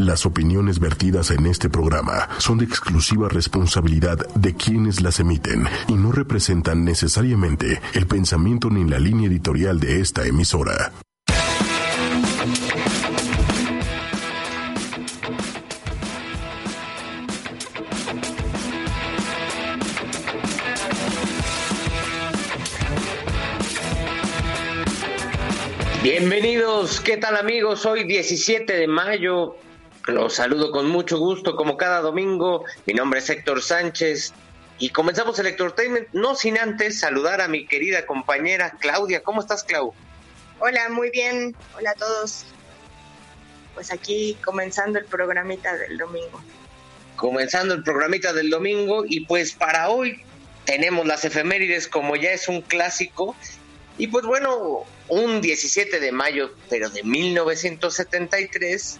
Las opiniones vertidas en este programa son de exclusiva responsabilidad de quienes las emiten y no representan necesariamente el pensamiento ni la línea editorial de esta emisora. Bienvenidos, ¿qué tal amigos? Hoy 17 de mayo, los saludo con mucho gusto como cada domingo. Mi nombre es Héctor Sánchez y comenzamos el Entertainment, no sin antes saludar a mi querida compañera Claudia. ¿Cómo estás, Clau? Hola, muy bien. Hola a todos. Pues aquí comenzando el programita del domingo. Comenzando el programita del domingo y pues para hoy tenemos las efemérides como ya es un clásico y pues bueno, un 17 de mayo, pero de 1973,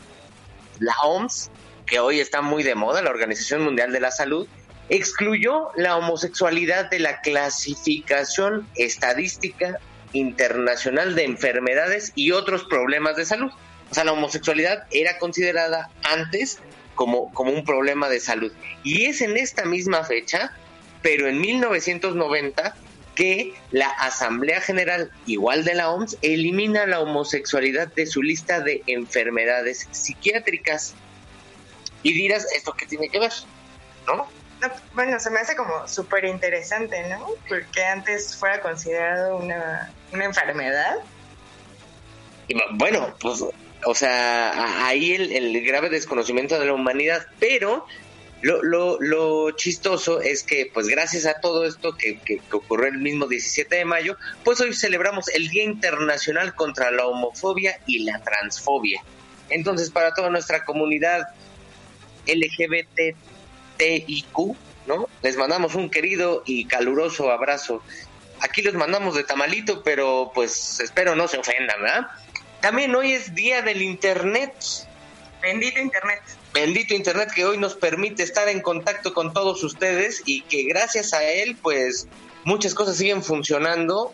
la OMS, que hoy está muy de moda, la Organización Mundial de la Salud, excluyó la homosexualidad de la clasificación estadística internacional de enfermedades y otros problemas de salud. O sea, la homosexualidad era considerada antes como, como un problema de salud. Y es en esta misma fecha, pero en 1990, que la Asamblea General, igual de la OMS, elimina la homosexualidad de su lista de enfermedades psiquiátricas. Y dirás, ¿esto qué tiene que ver? ¿No? bueno, se me hace como súper interesante, ¿no? Porque antes fuera considerado una, una enfermedad. Y bueno, pues, o sea, ahí el, el grave desconocimiento de la humanidad, pero lo, lo, lo, chistoso es que, pues gracias a todo esto que, que, ocurrió el mismo 17 de mayo, pues hoy celebramos el Día Internacional contra la Homofobia y la Transfobia. Entonces, para toda nuestra comunidad LGBTIQ, ¿no? Les mandamos un querido y caluroso abrazo. Aquí los mandamos de tamalito, pero pues espero no se ofendan, ¿verdad? También hoy es Día del Internet. Bendito Internet bendito Internet que hoy nos permite estar en contacto con todos ustedes y que gracias a él, pues muchas cosas siguen funcionando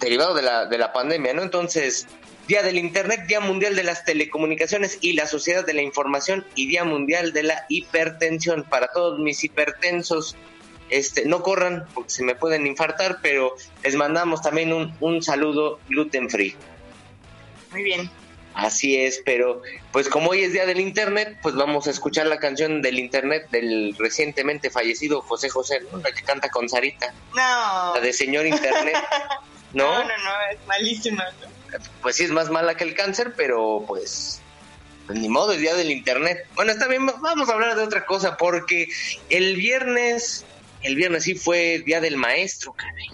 derivado de la, de la pandemia, ¿no? Entonces, Día del Internet, Día Mundial de las Telecomunicaciones y la Sociedad de la Información y Día Mundial de la Hipertensión. Para todos mis hipertensos, este, no corran porque se me pueden infartar, pero les mandamos también un, un saludo gluten free. Muy bien. Así es, pero pues como hoy es día del internet, pues vamos a escuchar la canción del internet del recientemente fallecido José José, la que canta con Sarita. No. La de señor internet. ¿No? No, no, no, es malísima. Pues sí es más mala que el cáncer, pero pues, pues ni modo, es día del internet. Bueno, está bien, vamos a hablar de otra cosa porque el viernes, el viernes sí fue día del maestro, caray.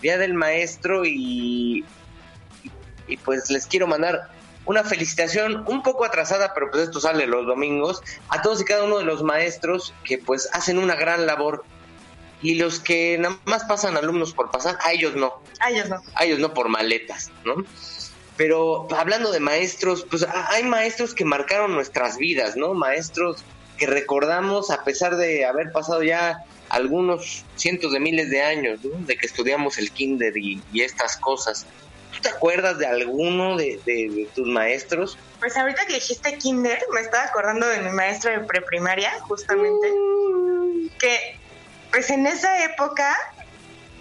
Día del maestro y y pues les quiero mandar una felicitación un poco atrasada, pero pues esto sale los domingos, a todos y cada uno de los maestros que pues hacen una gran labor y los que nada más pasan alumnos por pasar, a ellos no. A ellos no. A ellos no por maletas, ¿no? Pero hablando de maestros, pues hay maestros que marcaron nuestras vidas, ¿no? Maestros que recordamos a pesar de haber pasado ya algunos cientos de miles de años, ¿no? De que estudiamos el kinder y estas cosas te acuerdas de alguno de, tus maestros? Pues ahorita que dijiste kinder, me estaba acordando de mi maestra de preprimaria, justamente, que pues en esa época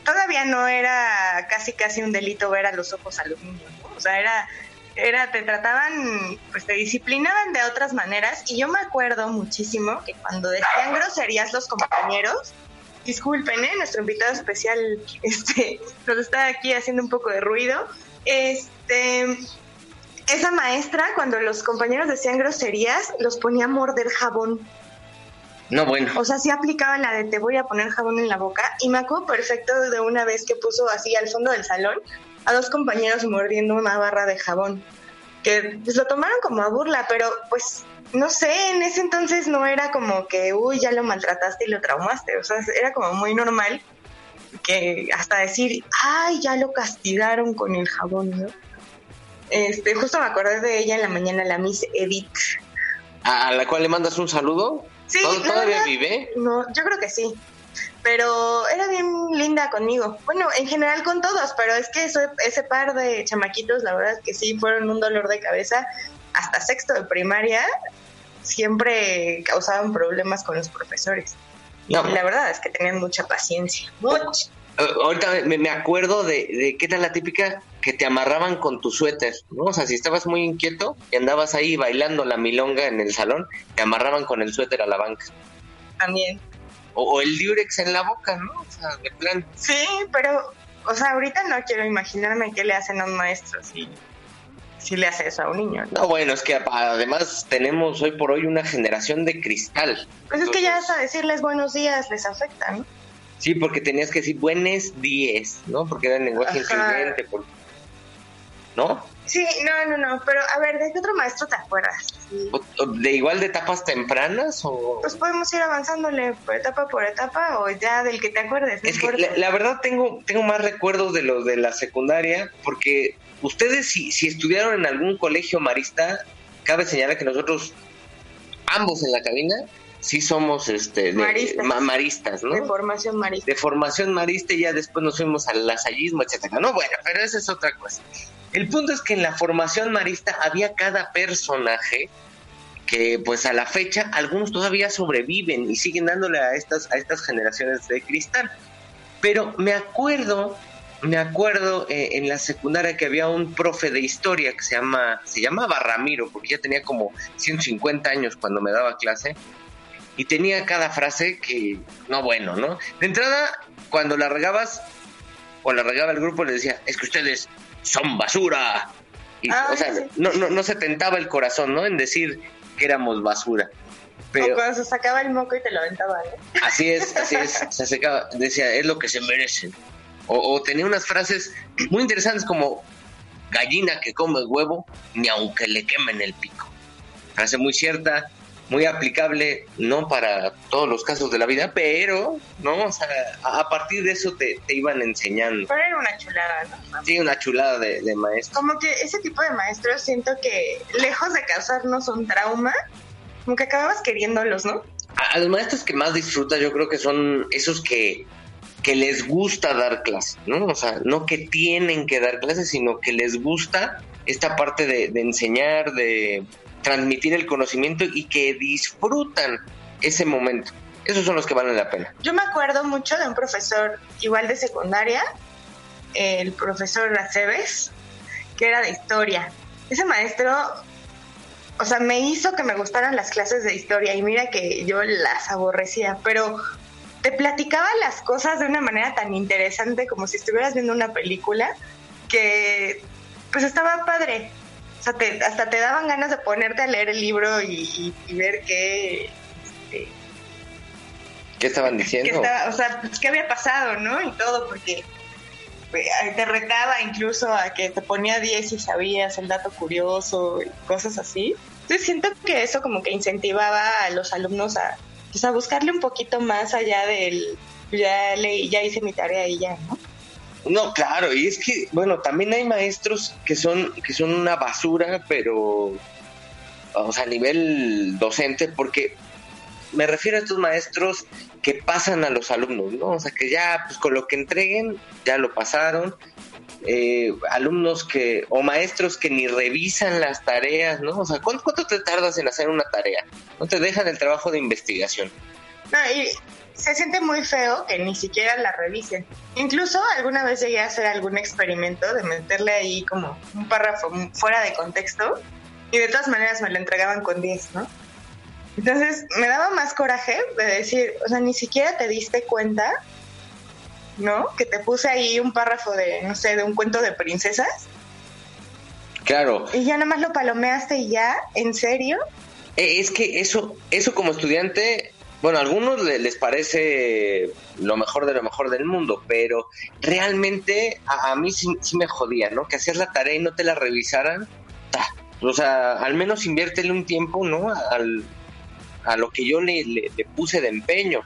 todavía no era casi casi un delito ver a los ojos a los niños, O sea, era era te trataban, pues te disciplinaban de otras maneras y yo me acuerdo muchísimo que cuando decían groserías los compañeros, disculpen, ¿eh? nuestro invitado especial este, nos está aquí haciendo un poco de ruido. Este, esa maestra, cuando los compañeros decían groserías, los ponía a morder jabón. No, bueno. O sea, sí aplicaban la de te voy a poner jabón en la boca. Y me acuerdo perfecto de una vez que puso así al fondo del salón a dos compañeros mordiendo una barra de jabón. que pues, lo tomaron como a burla, pero pues no sé, en ese entonces no era como que, uy, ya lo maltrataste y lo traumaste, o sea, era como muy normal que hasta decir, ay, ya lo castigaron con el jabón, ¿no? Este, justo me acordé de ella en la mañana, la Miss Edith. ¿A la cual le mandas un saludo? Sí, ¿Todavía vive? No, yo creo que sí. Pero era bien linda conmigo. Bueno, en general con todos, pero es que ese par de chamaquitos, la verdad es que sí, fueron un dolor de cabeza. Hasta sexto de primaria, siempre causaban problemas con los profesores. Y la verdad es que tenían mucha paciencia. Mucha. Eh, ahorita me, acuerdo de, de qué tal la típica que te amarraban con tu suéter, ¿no? O sea, si estabas muy inquieto y andabas ahí bailando la milonga en el salón, te amarraban con el suéter a la banca. También. O, el diurex en la boca, ¿no? O sea, de plan. Sí, pero, o sea, ahorita no quiero imaginarme qué le hacen a un maestro si, si le hace eso a un niño. ¿no? bueno, es que además tenemos hoy por hoy una generación de cristal. Pues es que ya hasta decirles buenos días les afecta, ¿no? Sí, porque tenías que decir buenos días, ¿no? Porque era el lenguaje incluyente. ¿No? Sí, no, no, no. Pero a ver, ¿de qué otro maestro te acuerdas? ¿De igual de etapas tempranas o...? Pues podemos ir avanzándole por etapa por etapa o ya del que te acuerdes. es que la, verdad tengo, tengo más recuerdos de los de la secundaria porque ustedes si, si estudiaron en algún colegio marista, cabe señalar que nosotros, ambos en la cabina, sí somos este maristas. ¿no? De formación marista. De formación marista y ya después nos fuimos al lasallismo, etcétera. No, bueno, pero esa es otra cosa. El punto es que en la formación marista había cada personaje que pues a la fecha algunos todavía sobreviven y siguen dándole a estas a estas generaciones de cristal. Pero me acuerdo me acuerdo eh, en la secundaria que había un profe de historia que se llama se llamaba Ramiro porque ya tenía como 150 años cuando me daba clase y tenía cada frase que, no bueno, ¿no? De entrada, cuando la regabas, o la regaba el grupo, le decía, es que ustedes son basura. Y, ah, o sea, no, no, no se tentaba el corazón, ¿no? En decir que éramos basura. Pero, o cuando se sacaba el moco y te lo aventaba, ¿no? Así es, así es. Se sacaba, decía, es lo que se merecen. O, o tenía unas frases muy interesantes como, gallina que come huevo, ni aunque le quemen el pico. Frase muy cierta, muy aplicable, no para todos los casos de la vida, pero, ¿no? O sea, a partir de eso te, iban enseñando. Pero era una chulada, ¿no? Sí, una chulada de, de maestro. Como que ese tipo de maestros siento que, lejos de causarnos un trauma, como que acababas queriéndolos, ¿no? A, los maestros que más disfrutas yo creo que son esos que que les gusta dar clases, ¿no? O sea, no que tienen que dar clases, sino que les gusta esta parte de, enseñar, de, transmitir el conocimiento y que disfrutan ese momento. Esos son los que valen la pena. Yo me acuerdo mucho de un profesor igual de secundaria, el profesor Aceves, que era de historia. Ese maestro, o sea, me hizo que me gustaran las clases de historia y mira que yo las aborrecía, pero te platicaba las cosas de una manera tan interesante como si estuvieras viendo una película que pues estaba padre. O sea, hasta te daban ganas de ponerte a leer el libro y, ver qué... Este, ¿Qué estaban diciendo? o sea, pues, qué había pasado, ¿no? Y todo, porque pues, te retaba incluso a que te ponía 10 y sabías el dato curioso y cosas así. Entonces siento que eso como que incentivaba a los alumnos a, pues, a buscarle un poquito más allá del ya leí, ya hice mi tarea y ya, ¿no? No, claro, y es que, bueno, también hay maestros que son, que son una basura, pero, sea, a nivel docente, porque me refiero a estos maestros que pasan a los alumnos, ¿no? O sea, que ya, pues con lo que entreguen, ya lo pasaron. Eh, alumnos que, o maestros que ni revisan las tareas, ¿no? O sea, ¿cuánto, ¿cuánto te tardas en hacer una tarea? No te dejan el trabajo de investigación. No, y se siente muy feo que ni siquiera la revisen. Incluso alguna vez llegué a hacer algún experimento de meterle ahí como un párrafo fuera de contexto y de todas maneras me lo entregaban con 10, ¿no? Entonces me daba más coraje de decir, o sea, ni siquiera te diste cuenta, ¿no? Que te puse ahí un párrafo de, no sé, de un cuento de princesas. Claro. Y ya nada más lo palomeaste y ya, ¿en serio? Eh, es que eso, eso como estudiante bueno, a algunos les parece lo mejor de lo mejor del mundo, pero realmente a, mí sí, me jodía, ¿no? Que hacías la tarea y no te la revisaran. o sea, al menos inviértele un tiempo, ¿no? Al, a lo que yo le, le, puse de empeño,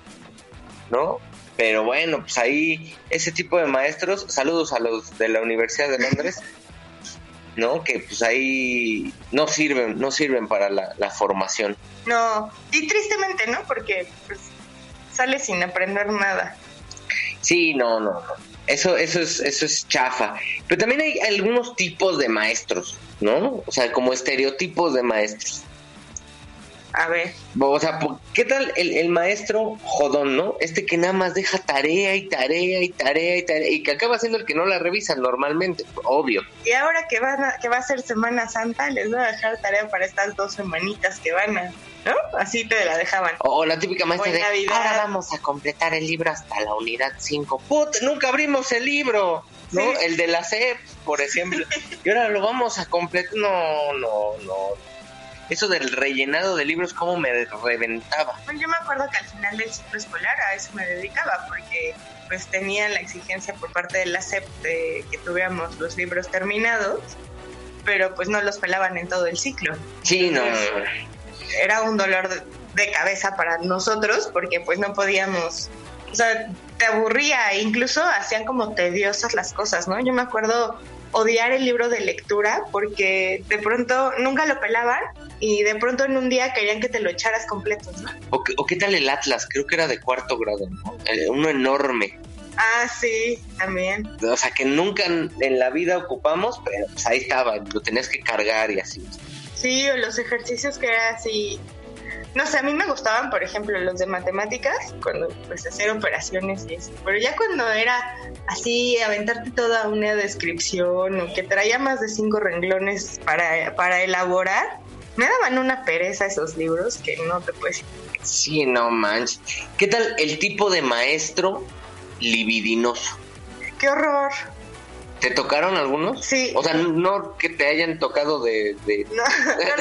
¿no? Pero bueno, pues ahí ese tipo de maestros, saludos a los de la Universidad de Londres, ¿no? Que pues ahí no sirven, no sirven para la, la formación. No, y tristemente, ¿no? Porque pues sale sin aprender nada. Sí, no, no, no. Eso, eso es, eso es chafa. Pero también hay algunos tipos de maestros, ¿no? O sea, como estereotipos de maestros. A ver. O sea, ¿qué tal el, maestro jodón, no? Este que nada más deja tarea y tarea y tarea y tarea y que acaba siendo el que no la revisa normalmente, obvio. Y ahora que, van que va a ser Semana Santa, les voy a dejar tarea para estas dos semanitas que van a ¿no? Así te la dejaban. O la típica maestra de, ahora vamos a completar el libro hasta la unidad 5. ¡Put! Nunca abrimos el libro, ¿no? El de la CEP, por ejemplo. y ahora lo vamos a completar. No, no, no. Eso del rellenado de libros, ¿cómo me reventaba? Bueno, yo me acuerdo que al final del ciclo escolar a eso me dedicaba, porque pues tenía la exigencia por parte de la CEP de que tuviéramos los libros terminados, pero pues no los pelaban en todo el ciclo. Sí, no era un dolor de cabeza para nosotros porque pues no podíamos, o sea, te aburría, incluso hacían como tediosas las cosas, ¿no? Yo me acuerdo odiar el libro de lectura porque de pronto nunca lo pelaban y de pronto en un día querían que te lo echaras completo, ¿no? O, qué tal el Atlas, creo que era de cuarto grado, ¿no? uno enorme. Ah, sí, también. O sea, que nunca en la vida ocupamos, pero pues ahí estaba, lo tenías que cargar y así. Sí, o los ejercicios que era así. No sé, a mí me gustaban, por ejemplo, los de matemáticas, cuando pues hacer operaciones y eso. Pero ya cuando era así, aventarte toda una descripción o que traía más de cinco renglones para, para elaborar, me daban una pereza esos libros que no te puedes. Sí, no manches. ¿Qué tal el tipo de maestro libidinoso? ¡Qué horror! ¿Te tocaron algunos? Sí. O sea, no que te hayan tocado de... No,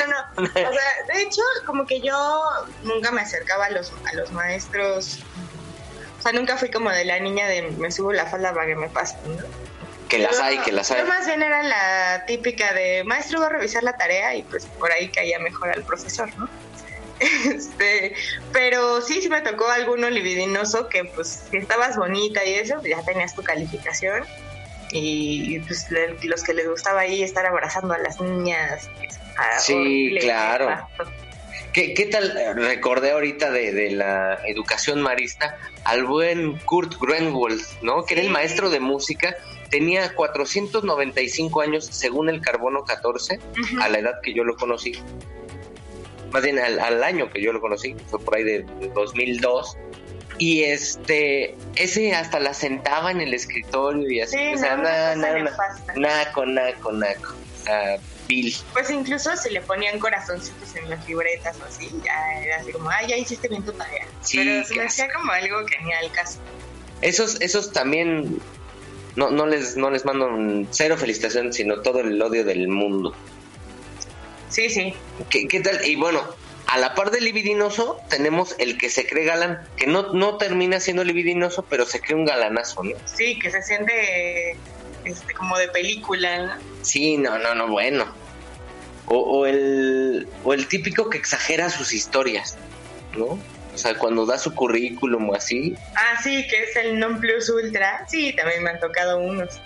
no, no, O sea, de hecho, como que yo nunca me acercaba a los, a los maestros. O sea, nunca fui como de la niña de me subo la falda para que me pasen, ¿no? Que las hay, que las hay. Yo más bien era la típica de maestro va a revisar la tarea y pues por ahí caía mejor al profesor, ¿no? Este, pero sí, sí me tocó alguno libidinoso que pues si estabas bonita y eso, pues ya tenías tu calificación y pues los que les gustaba ahí estar abrazando a las niñas. sí, claro. ¿Qué, tal? Recordé ahorita de, la educación marista al buen Kurt Grenwald, ¿no? Que era el maestro de música. Tenía 495 años según el carbono 14, a la edad que yo lo conocí. Más bien al, al, año que yo lo conocí, fue por ahí de 2002 y este, ese hasta la sentaba en el escritorio y así, o sea, nada, nada, naco, naco, naco, Bill. Pues incluso se le ponían corazoncitos en las libretas o así, ya era así como, ah, ya hiciste bien tu tarea. Sí, Pero se me hacía como algo que ni al caso. Esos, esos también, no, no, les, no les mando cero felicitación, sino todo el odio del mundo. Sí, sí. ¿Qué, qué tal? Y bueno, a la par del libidinoso tenemos el que se cree galán, que no, no termina siendo libidinoso, pero se cree un galanazo, ¿no? Sí, que se siente este, como de película. Sí, no, no, no, bueno. O, el, o el típico que exagera sus historias, ¿no? O sea, cuando da su currículum o así. Ah, sí, que es el non plus ultra. Sí, también me han tocado unos.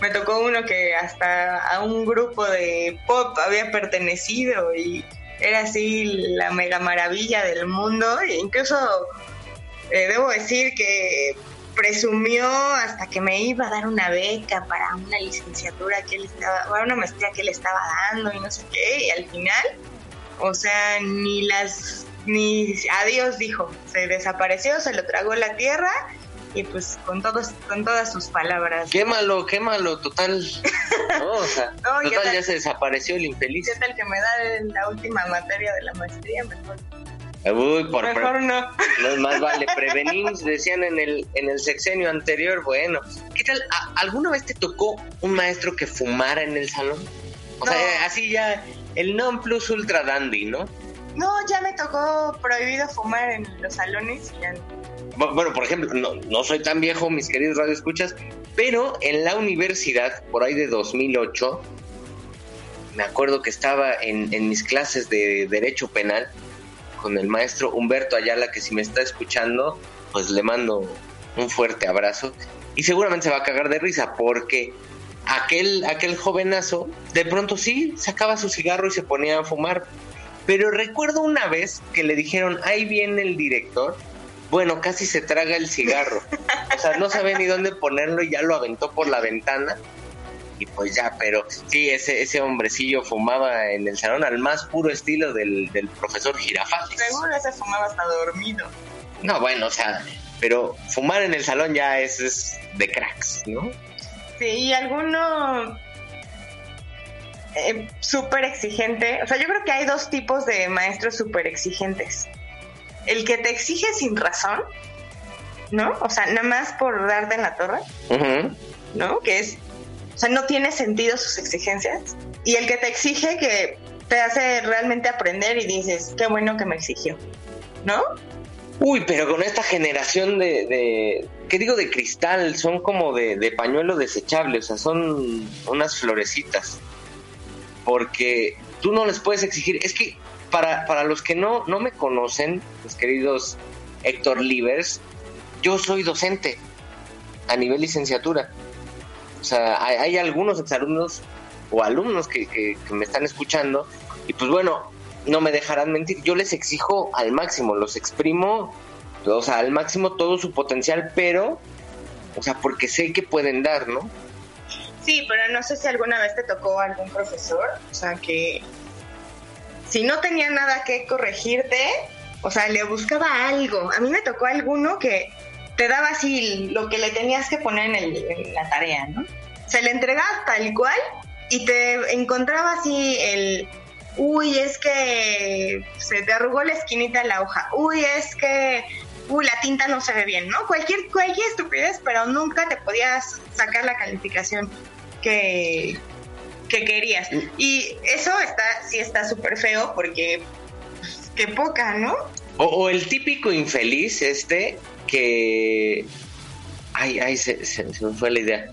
Me tocó uno que hasta a un grupo de pop había pertenecido y era así la mega maravilla del mundo. E incluso eh, debo decir que presumió hasta que me iba a dar una beca para una licenciatura que él estaba, para una maestría que él estaba dando y no sé qué, y al final, o sea, ni las, ni adiós dijo, se desapareció, se lo tragó la tierra y pues con todos con todas sus palabras. Quémalo, quémalo, total. No, o sea, total ya, se desapareció el infeliz. ¿Qué tal que me da la última materia de la maestría? Mejor. Uy, por Mejor no. no. Más vale prevenir, decían en el, en el sexenio anterior. Bueno, ¿qué tal? ¿Alguna vez te tocó un maestro que fumara en el salón? O sea, así ya, el non plus ultra dandy, ¿no? No, ya me tocó prohibido fumar en los salones y ya bueno, por ejemplo, no, no soy tan viejo, mis queridos radioescuchas, pero en la universidad, por ahí de 2008, me acuerdo que estaba en, en mis clases de Derecho Penal con el maestro Humberto Ayala, que si me está escuchando, pues le mando un fuerte abrazo. Y seguramente se va a cagar de risa porque aquel, aquel jovenazo de pronto sí sacaba su cigarro y se ponía a fumar. Pero recuerdo una vez que le dijeron, ahí viene el director. Bueno, casi se traga el cigarro. O sea, no sabe ni dónde ponerlo y ya lo aventó por la ventana y pues ya, pero sí, ese, ese hombrecillo fumaba en el salón al más puro estilo del, del profesor Girafales. Seguro ese fumaba hasta dormido. No, bueno, o sea, pero fumar en el salón ya es, es de cracks, ¿no? Sí, y alguno eh, súper exigente. O sea, yo creo que hay dos tipos de maestros súper exigentes. El que te exige sin razón, ¿no? O sea, nada más por darte en la torre, ¿no? Que es o sea, no tiene sentido sus exigencias. Y el que te exige que te hace realmente aprender y dices, qué bueno que me exigió, ¿no? Uy, pero con esta generación de, de ¿qué digo? De cristal, son como de, de pañuelo desechable, o sea, son unas florecitas. Porque tú no les puedes exigir, es que para, para los que no, no me conocen, mis queridos Héctor Livers, yo soy docente a nivel licenciatura. O sea, hay, algunos exalumnos o alumnos que, me están escuchando y pues bueno, no me dejarán mentir, yo les exijo al máximo, los exprimo, o sea, al máximo todo su potencial, pero, o sea, porque sé que pueden dar, ¿no? Sí, pero no sé si alguna vez te tocó algún profesor, o sea, que si no tenía nada que corregirte, o sea, le buscaba algo. A mí me tocó alguno que te daba así lo que le tenías que poner en, la tarea, ¿no? Se le entregaba tal cual y te encontraba así el, uy, es que se te arrugó la esquinita de la hoja, uy, es que, uy, la tinta no se ve bien, ¿no? Cualquier, cualquier estupidez, pero nunca te podías sacar la calificación que, que querías. Y eso está, sí está súper feo porque, pues, qué poca, ¿no? O, el típico infeliz este que... Ay, ay, se, me fue la idea.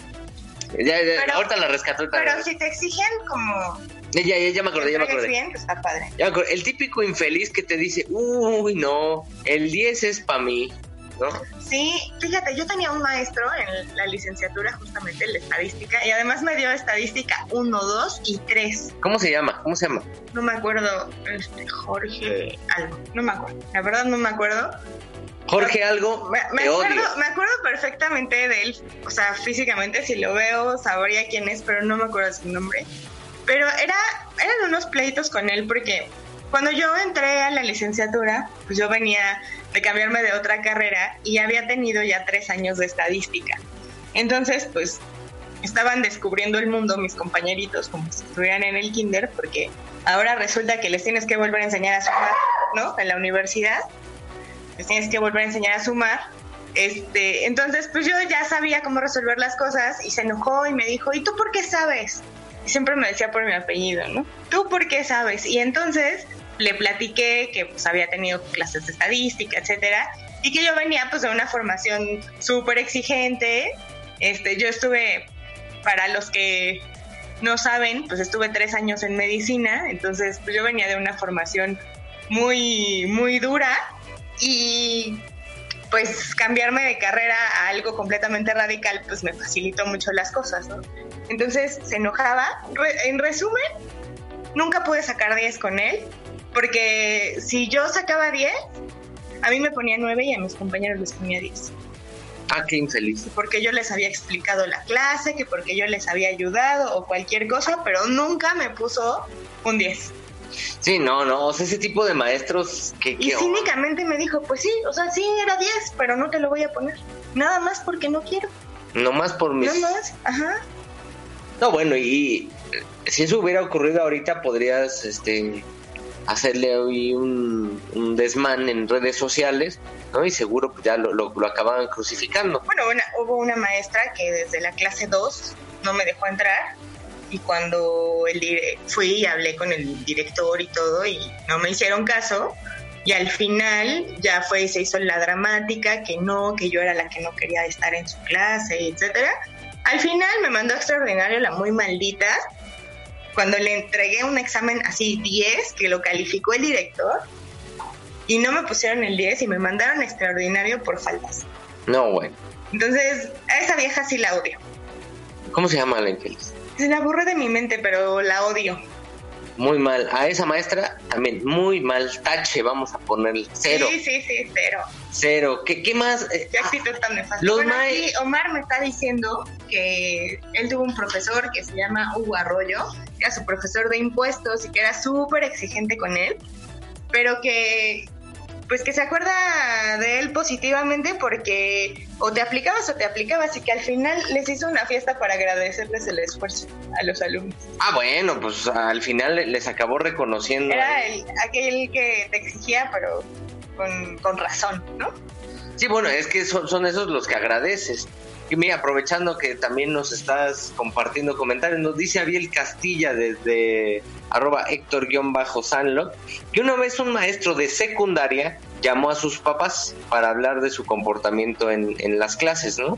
Ya, ahorita la rescató. Pero si te exigen como... Ya, ya, ya me acordé, ya me acordé. Bien, pues está padre. El típico infeliz que te dice, uy, no, el 10 es para mí. Sí, fíjate, yo tenía un maestro en la licenciatura justamente en la estadística y además me dio estadística 1, 2 y 3. ¿Cómo se llama? ¿Cómo se llama? No me acuerdo, este, Jorge algo, no me acuerdo, la verdad no me acuerdo. Jorge algo, me, acuerdo, me acuerdo perfectamente de él, o sea, físicamente si lo veo sabría quién es, pero no me acuerdo su nombre. Pero era, eran unos pleitos con él porque cuando yo entré a la licenciatura, pues yo venía de cambiarme de otra carrera y había tenido ya tres años de estadística. Entonces, pues estaban descubriendo el mundo mis compañeritos como si estuvieran en el kinder, porque ahora resulta que les tienes que volver a enseñar a sumar, ¿no? En la universidad, les tienes que volver a enseñar a sumar. Este, entonces, pues yo ya sabía cómo resolver las cosas y se enojó y me dijo, ¿y tú por qué sabes? Y siempre me decía por mi apellido, ¿no? ¿Tú por qué sabes? Y entonces le platiqué que pues había tenido clases de estadística, etcétera, y que yo venía pues de una formación súper exigente. Este, yo estuve, para los que no saben, pues estuve tres años en medicina, entonces pues yo venía de una formación muy, muy dura y pues cambiarme de carrera a algo completamente radical pues me facilitó mucho las cosas, ¿no? Entonces se enojaba. en resumen, nunca pude sacar 10 con él porque si yo sacaba 10, a mí me ponía 9 y a mis compañeros les ponía 10. Ah, qué infeliz. Porque yo les había explicado la clase, que porque yo les había ayudado o cualquier cosa, pero nunca me puso un 10. Sí, no, no, o sea, ese tipo de maestros que... y cínicamente me dijo, pues sí, o sea, sí, era 10, pero no te lo voy a poner. Nada más porque no quiero. No más por mis... No más, ajá. No, bueno, y si eso hubiera ocurrido ahorita, podrías, este, hacerle hoy un, desmán en redes sociales, ¿no? Y seguro pues, ya lo, lo, acababan crucificando. Bueno, hubo una maestra que desde la clase 2 no me dejó entrar y cuando el, fui y hablé con el director y todo y no me hicieron caso y al final ya fue se hizo la dramática que no, que yo era la que no quería estar en su clase, etcétera. Al final me mandó extraordinario la muy maldita cuando le entregué un examen así 10, que lo calificó el director, y no me pusieron el 10 y me mandaron extraordinario por faltas. No, güey. Entonces, a esa vieja sí la odio. ¿Cómo se llama la infeliz? Se la borré de mi mente, pero la odio. Muy mal. A esa maestra también, muy mal. Tache, vamos a poner cero. Sí, sí, sí, cero. Cero. ¿Qué, qué más? Eh, Qué actitud tan nefasta. Los Bueno, ma- aquí Omar me está diciendo que él tuvo un profesor que se llama Hugo Arroyo, que era su profesor de impuestos y que era súper exigente con él, pero que pues que se acuerda de él positivamente porque o te aplicabas o te aplicabas y que al final les hizo una fiesta para agradecerles el esfuerzo a los alumnos. Ah, bueno, pues al final les acabó reconociendo. Era el, aquel que te exigía, pero con, con razón, ¿no? Sí, bueno, es que son, son esos los que agradeces. Y mira, aprovechando que también nos estás compartiendo comentarios, nos dice Abiel Castilla desde arroba Héctor-Sanlo, que una vez un maestro de secundaria llamó a sus papás para hablar de su comportamiento en, en las clases, ¿no?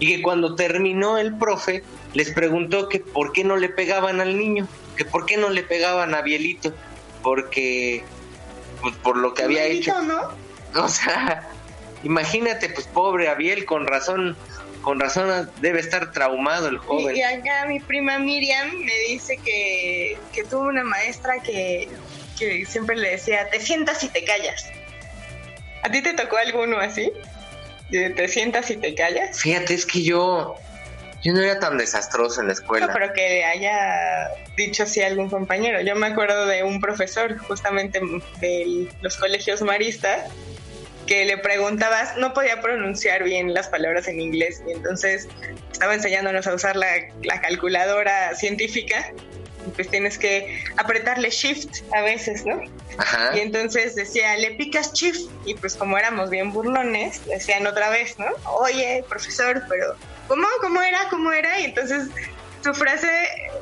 Y que cuando terminó el profe, les preguntó que por qué no le pegaban al niño, que por qué no le pegaban a Bielito, porque pues, por lo que había hecho. Maldito, ¿no? O sea, imagínate, pues pobre Abiel, con razón, con razón debe estar traumado el joven. Y, acá mi prima Miriam me dice que, que tuvo una maestra que, que siempre le decía, te sientas y te callas. ¿A ti te tocó alguno así? ¿Te sientas y te callas? Fíjate, es que yo, yo no era tan desastroso en la escuela. No, pero que haya dicho así algún compañero. Yo me acuerdo de un profesor justamente de los colegios maristas que le preguntabas, no podía pronunciar bien las palabras en inglés y entonces estaba enseñándonos a usar la, la calculadora científica pues tienes que apretarle shift a veces, ¿no? Ajá. Y entonces decía, le picas shift y pues como éramos bien burlones, decían otra vez, ¿no? Oye, profesor, pero ¿cómo? ¿Cómo era? ¿Cómo era? Y entonces su frase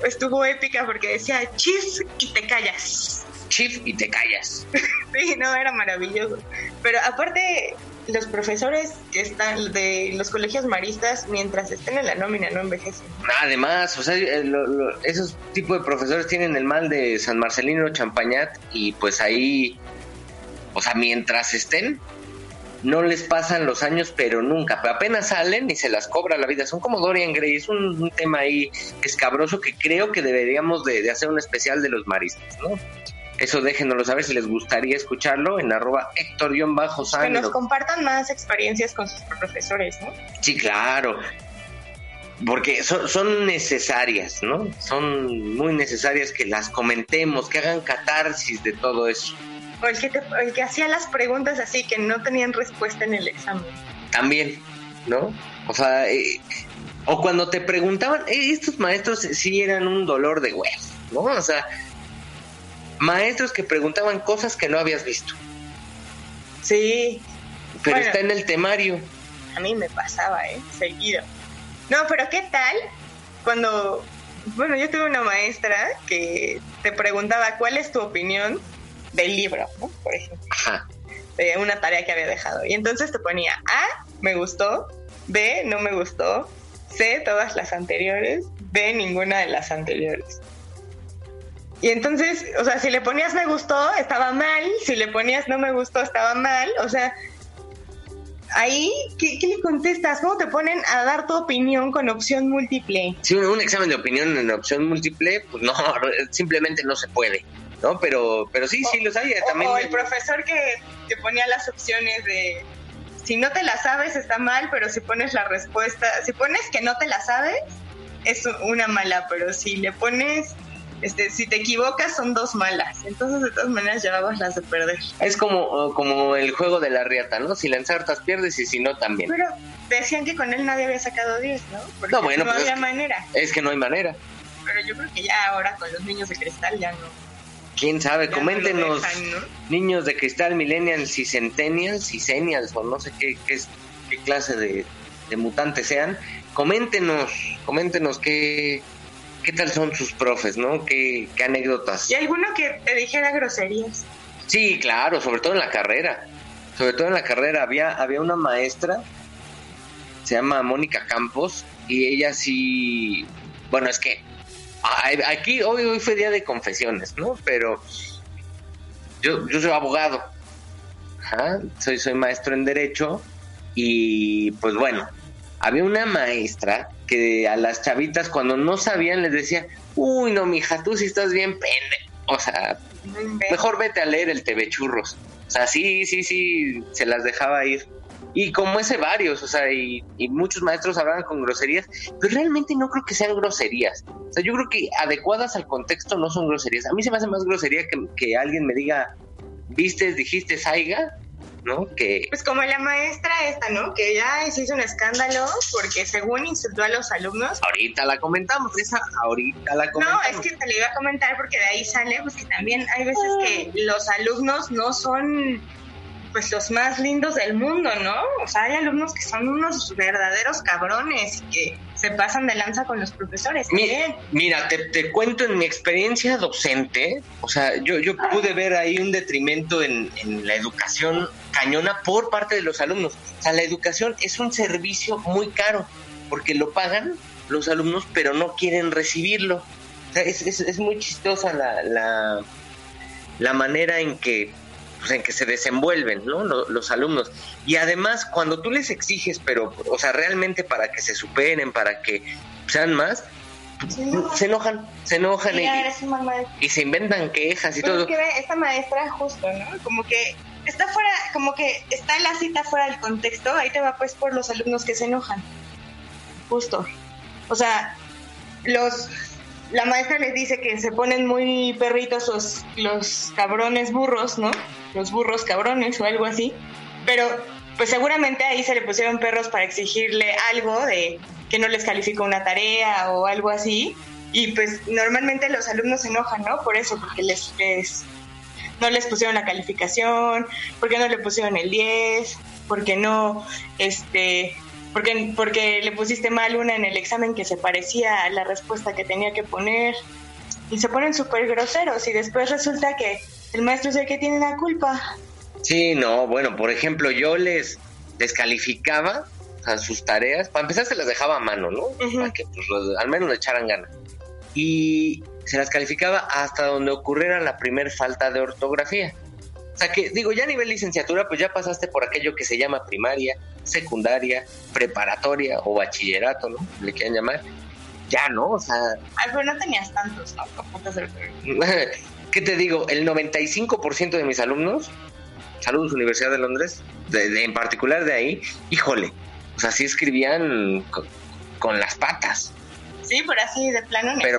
estuvo épica porque decía, shift y te callas. Chief y te callas. Sí, no, era maravilloso. Pero aparte, los profesores que están de los colegios maristas, mientras estén en la nómina, no envejecen. Además, o sea, eh, lo- lo- esos tipos de profesores tienen el mal de San Marcelino Champañat y pues ahí, o sea, mientras estén, no les pasan los años, pero nunca, pero apenas salen y se las cobra la vida. Son como Dorian Gray, es un, un tema ahí escabroso que creo que deberíamos de, de hacer un especial de los maristas, ¿no? Eso déjenoslo saber si les gustaría escucharlo en arroba Que nos compartan más experiencias con sus profesores, ¿no? Sí, claro. Porque son, son necesarias, ¿no? Son muy necesarias que las comentemos, que hagan catarsis de todo eso. O el que, te- el que hacía las preguntas así que no tenían respuesta en el examen. También, ¿no? O sea, eh, o cuando te preguntaban, eh, estos maestros sí eran un dolor de huevos, ¿no? O sea, maestros que preguntaban cosas que no habías visto, Sí, pero Bueno. está en el temario. a mí me pasaba, ¿eh? Seguido. No, pero ¿qué tal cuando... Bueno, yo tuve una maestra que te preguntaba cuál es tu opinión del libro, ¿no? Por ejemplo, Ajá. de una tarea que había dejado. Y entonces te ponía A, me gustó, B, no me gustó, C, todas las anteriores, D, ninguna de las anteriores. Y entonces, o sea, si le ponías me gustó, estaba mal, si le ponías no me gustó, estaba mal, o sea, ahí, ¿qué, qué le contestas? ¿Cómo te ponen a dar tu opinión con opción múltiple? Si un, un examen de opinión en opción múltiple, pues no, simplemente no se puede, ¿no? Pero, pero sí, sí los hay. También o el profesor que te ponía las opciones de si no te la sabes está mal, pero si pones la respuesta, si pones que no te la sabes, es una mala, pero si le pones, este, si te equivocas son dos malas. Entonces de todas maneras llevabas las de perder. es como, como el juego de la riata, ¿no? Si la ensartas pierdes y si no también. Pero decían que con él nadie había sacado 10, ¿no? Porque No, bueno, no pues es había que- manera. Es que no hay manera. Pero yo creo que ya ahora con los niños de cristal ya no. ¿Quién sabe? ya no lo Coméntenos, dejan, ¿no? niños de cristal, millennials y centennials y senials o no sé qué, qué, qué clase de, de mutantes sean. Coméntenos, coméntenos qué, qué tal son sus profes, ¿no? ¿Qué, qué anécdotas? Y alguno que te dijera groserías. Sí, claro, sobre todo en la carrera. Sobre todo en la carrera había, había una maestra, se llama Mónica Campos, y ella sí, bueno, es que aquí hoy, hoy fue día de confesiones, ¿no? Pero yo, yo soy abogado, soy, soy maestro en derecho y pues bueno, había una maestra que a las chavitas cuando no sabían les decía, uy no mija, tú sí estás bien pende, o sea, mejor vete a leer el TV Churros, o sea, sí, sí, sí, se las dejaba ir. Y como ese varios, o sea, y, muchos maestros hablaban con groserías, pero realmente no creo que sean groserías. O sea, yo creo que adecuadas al contexto no son groserías. A mí se me hace más grosería que, que alguien me diga, vistes, dijiste, saiga, ¿no? Que... Pues como la maestra esta, ¿no? Que ya se hizo un escándalo porque según insultó a los alumnos. Ahorita la comentamos, esa ahorita la comentamos. No, es que te la iba a comentar porque de ahí sale, pues que también hay veces que los alumnos no son pues los más lindos del mundo, ¿no? O sea, hay alumnos que son unos verdaderos cabrones y que se pasan de lanza con los profesores. Mira, mira te, cuento en mi experiencia docente, o sea, yo, yo pude ver ahí un detrimento en, en la educación cañona por parte de los alumnos. O sea, la educación es un servicio muy caro porque lo pagan los alumnos, pero no quieren recibirlo. O sea, es, es, es muy chistosa la, la, la manera en que pues, en que se desenvuelven ¿no? los, alumnos. Y además, cuando tú les exiges, pero, o sea, realmente para que se superen, para que sean más, se enojan, se enojan y, se inventan quejas y todo. Es que esta maestra justo, ¿no? Como que está fuera, como que está la cita fuera del contexto, ahí te va pues por los alumnos que se enojan. Justo. O sea, los la maestra les dice que se ponen muy perritos los, los cabrones burros, ¿no? Los burros cabrones o algo así. Pero pues seguramente ahí se le pusieron perros para exigirle algo de que no les calificó una tarea o algo así. Y pues normalmente los alumnos se enojan, ¿no? Por eso, porque les, les no les pusieron la calificación, porque no le pusieron el 10, porque no, este, porque, porque le pusiste mal una en el examen que se parecía a la respuesta que tenía que poner y se ponen súper groseros y después resulta que el maestro es el que tiene la culpa. Sí, no, bueno, por ejemplo, yo les descalificaba a sus tareas, para empezar se las dejaba a mano, ¿no? Para que pues, al menos le echaran ganas. Y se las calificaba hasta donde ocurriera la primer falta de ortografía. O sea que, digo, ya a nivel licenciatura, pues ya pasaste por aquello que se llama primaria, secundaria, preparatoria o bachillerato, ¿no? Le quieran llamar. Ya, ¿no? O sea... Ay, pero no tenías tantos, ¿no? ¿Qué te digo? El 95% de mis alumnos, saludos Universidad de Londres, de, en particular de ahí, híjole, o sea, sí escribían con, las patas. Sí, por así de plano pero,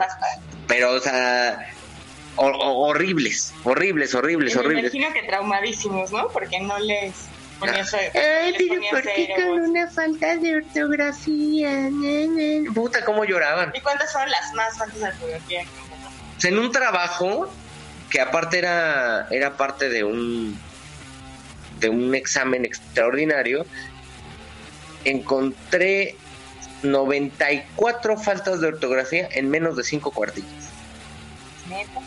pero, o sea, horribles, horribles, horribles, horribles. Me imagino que traumadísimos, ¿no? Porque no les ponía Ay, pero ¿por qué con una falta de ortografía? Puta, cómo lloraban. ¿Y cuántas son las más faltas de ortografía? En un trabajo que aparte era, era parte de un de un examen extraordinario, encontré 94 faltas de ortografía en menos de 5 cuartillas. ¿Neta?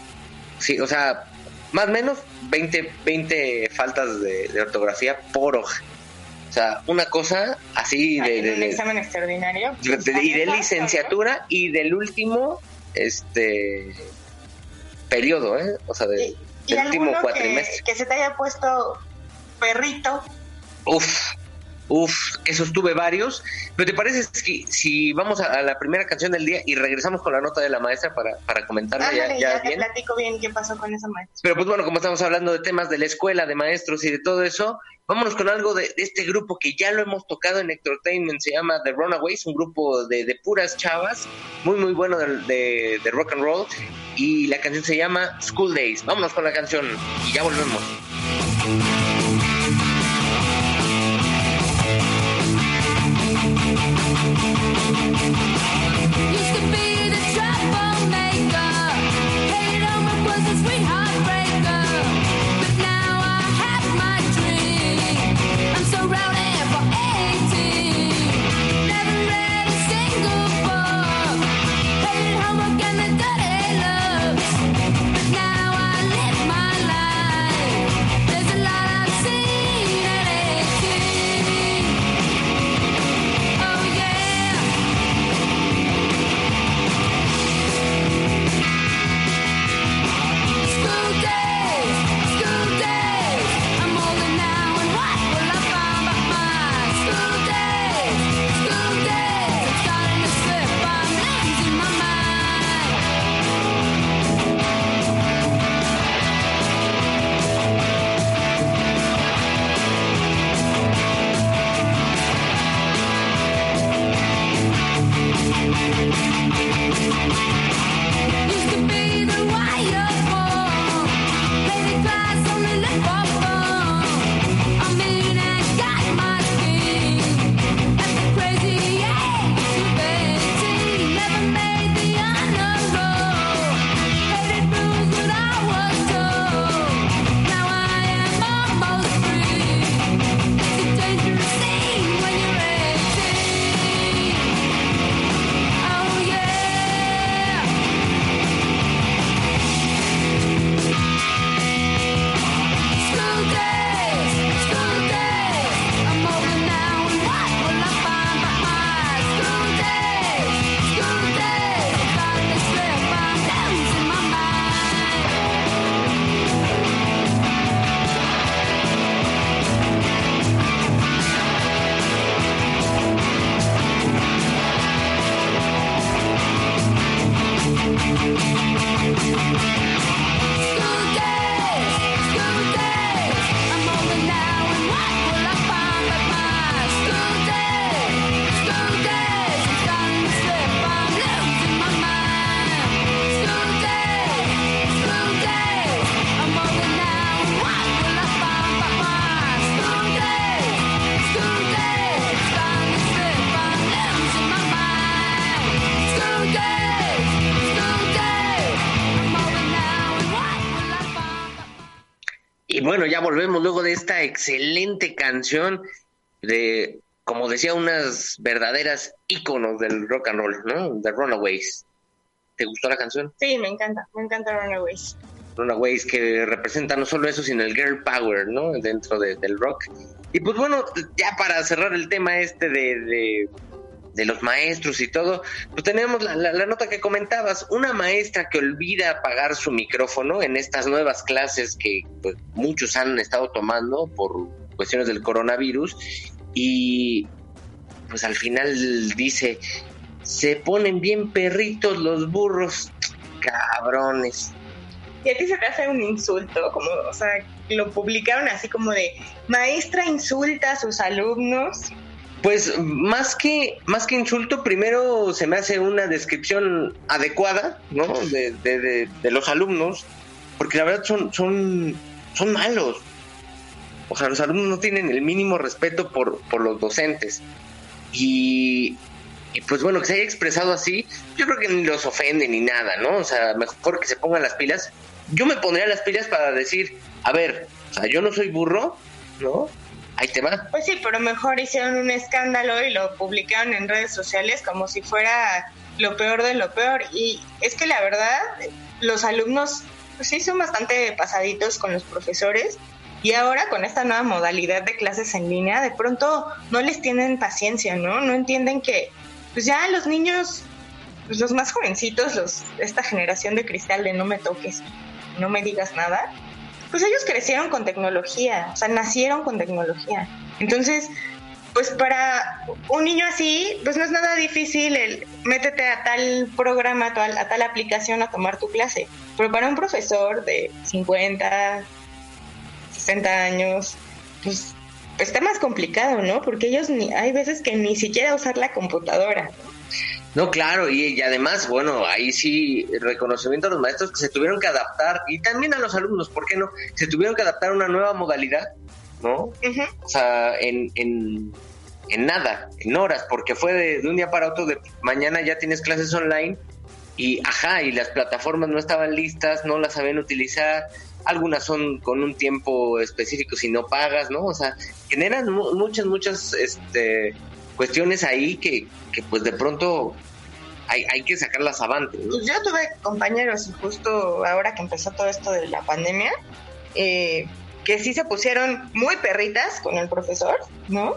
Sí, o sea, más o menos 20, 20 faltas de, ortografía por hoja. O sea, una cosa así de, de, examen extraordinario. y de licenciatura y del último este periodo, ¿eh? O sea, del último cuatrimestre. Que, que se te haya puesto perrito. Uf, Uf, esos tuve varios. Pero ¿te parece que si vamos a, la primera canción del día y regresamos con la nota de la maestra para, para comentarla ya, ya, te platico bien qué pasó con esa maestra. Pero pues bueno, como estamos hablando de temas de la escuela, de maestros y de todo eso, vámonos con algo de, este grupo que ya lo hemos tocado en Entertainment, se llama The Runaways, un grupo de, de puras chavas, muy muy bueno de, de rock and roll, y la canción se llama School Days. Vámonos con la canción y ya volvemos. Música volvemos luego de esta excelente canción de, como decía, unas verdaderas íconos del rock and roll, ¿no? De Runaways. ¿Te gustó la canción? Sí, me encanta, me encanta Runaways. Runaways que representa no solo eso, sino el girl power, ¿no? Dentro del rock. Y pues bueno, ya para cerrar el tema este de de los maestros y todo, pues tenemos la, nota que comentabas, una maestra que olvida apagar su micrófono en estas nuevas clases que pues, muchos han estado tomando por cuestiones del coronavirus y pues al final dice, se ponen bien perritos los burros, cabrones. Y a ti se te hace un insulto, como, o sea, lo publicaron así como de, maestra insulta a sus alumnos. Pues más que, más que insulto, primero se me hace una descripción adecuada, ¿no? De, los alumnos, porque la verdad son, son, son malos. O sea, los alumnos no tienen el mínimo respeto por, por los docentes. Y, y pues bueno, que se haya expresado así, yo creo que ni los ofende ni nada, ¿no? O sea, mejor que se pongan las pilas. Yo me pondría las pilas para decir, a ver, o sea, yo no soy burro, ¿no? Ahí te. Pues sí, pero mejor hicieron un escándalo y lo publicaron en redes sociales como si fuera lo peor de lo peor. Y es que la verdad, los alumnos pues sí son bastante pasaditos con los profesores. Y ahora con esta nueva modalidad de clases en línea, de pronto no les tienen paciencia, ¿no? No entienden que pues ya los niños, pues los más jovencitos, los esta generación de cristal de no me toques, no me digas nada, pues ellos crecieron con tecnología, o sea, nacieron con tecnología. Entonces, pues para un niño así, pues no es nada difícil el métete a tal programa, a tal, a tal aplicación a tomar tu clase. Pero para un profesor de 50, 60 años, pues, pues, está más complicado, ¿no? Porque ellos ni, hay veces que ni siquiera usar la computadora. No, claro, y, además, bueno, ahí sí, reconocimiento a los maestros que se tuvieron que adaptar, y también a los alumnos, ¿por qué no? Se tuvieron que adaptar a una nueva modalidad, ¿no? O sea, en, en, en, nada, en horas, porque fue de, de, un día para otro, de mañana ya tienes clases online, y ajá, y las plataformas no estaban listas, no las sabían utilizar, algunas son con un tiempo específico si no pagas, ¿no? O sea, generan muchas, muchas, este cuestiones ahí que, que pues de pronto hay, hay que sacarlas avante. Pues yo tuve compañeros justo ahora que empezó todo esto de la pandemia, eh, que sí se pusieron muy perritas con el profesor, ¿no?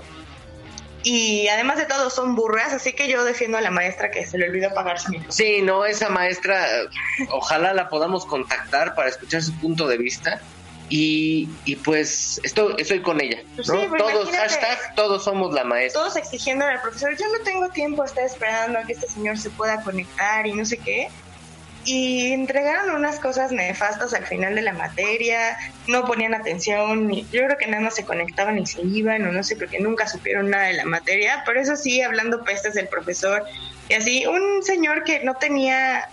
Y además de todo son burras, así que yo defiendo a la maestra que se le olvidó pagar su. Sí, no, esa maestra, ojalá la podamos contactar para escuchar su punto de vista y, y pues estoy, estoy con ella. Pues todos, hashtag, todos somos la maestra. Todos exigiendo al profesor, yo no tengo tiempo, estar esperando a que este señor se pueda conectar y no sé qué. Y entregaron unas cosas nefastas al final de la materia, no ponían atención, yo creo que nada más se conectaban y se iban, o no sé, porque nunca supieron nada de la materia, pero eso sí, hablando pestes del profesor. Y así, un señor que no tenía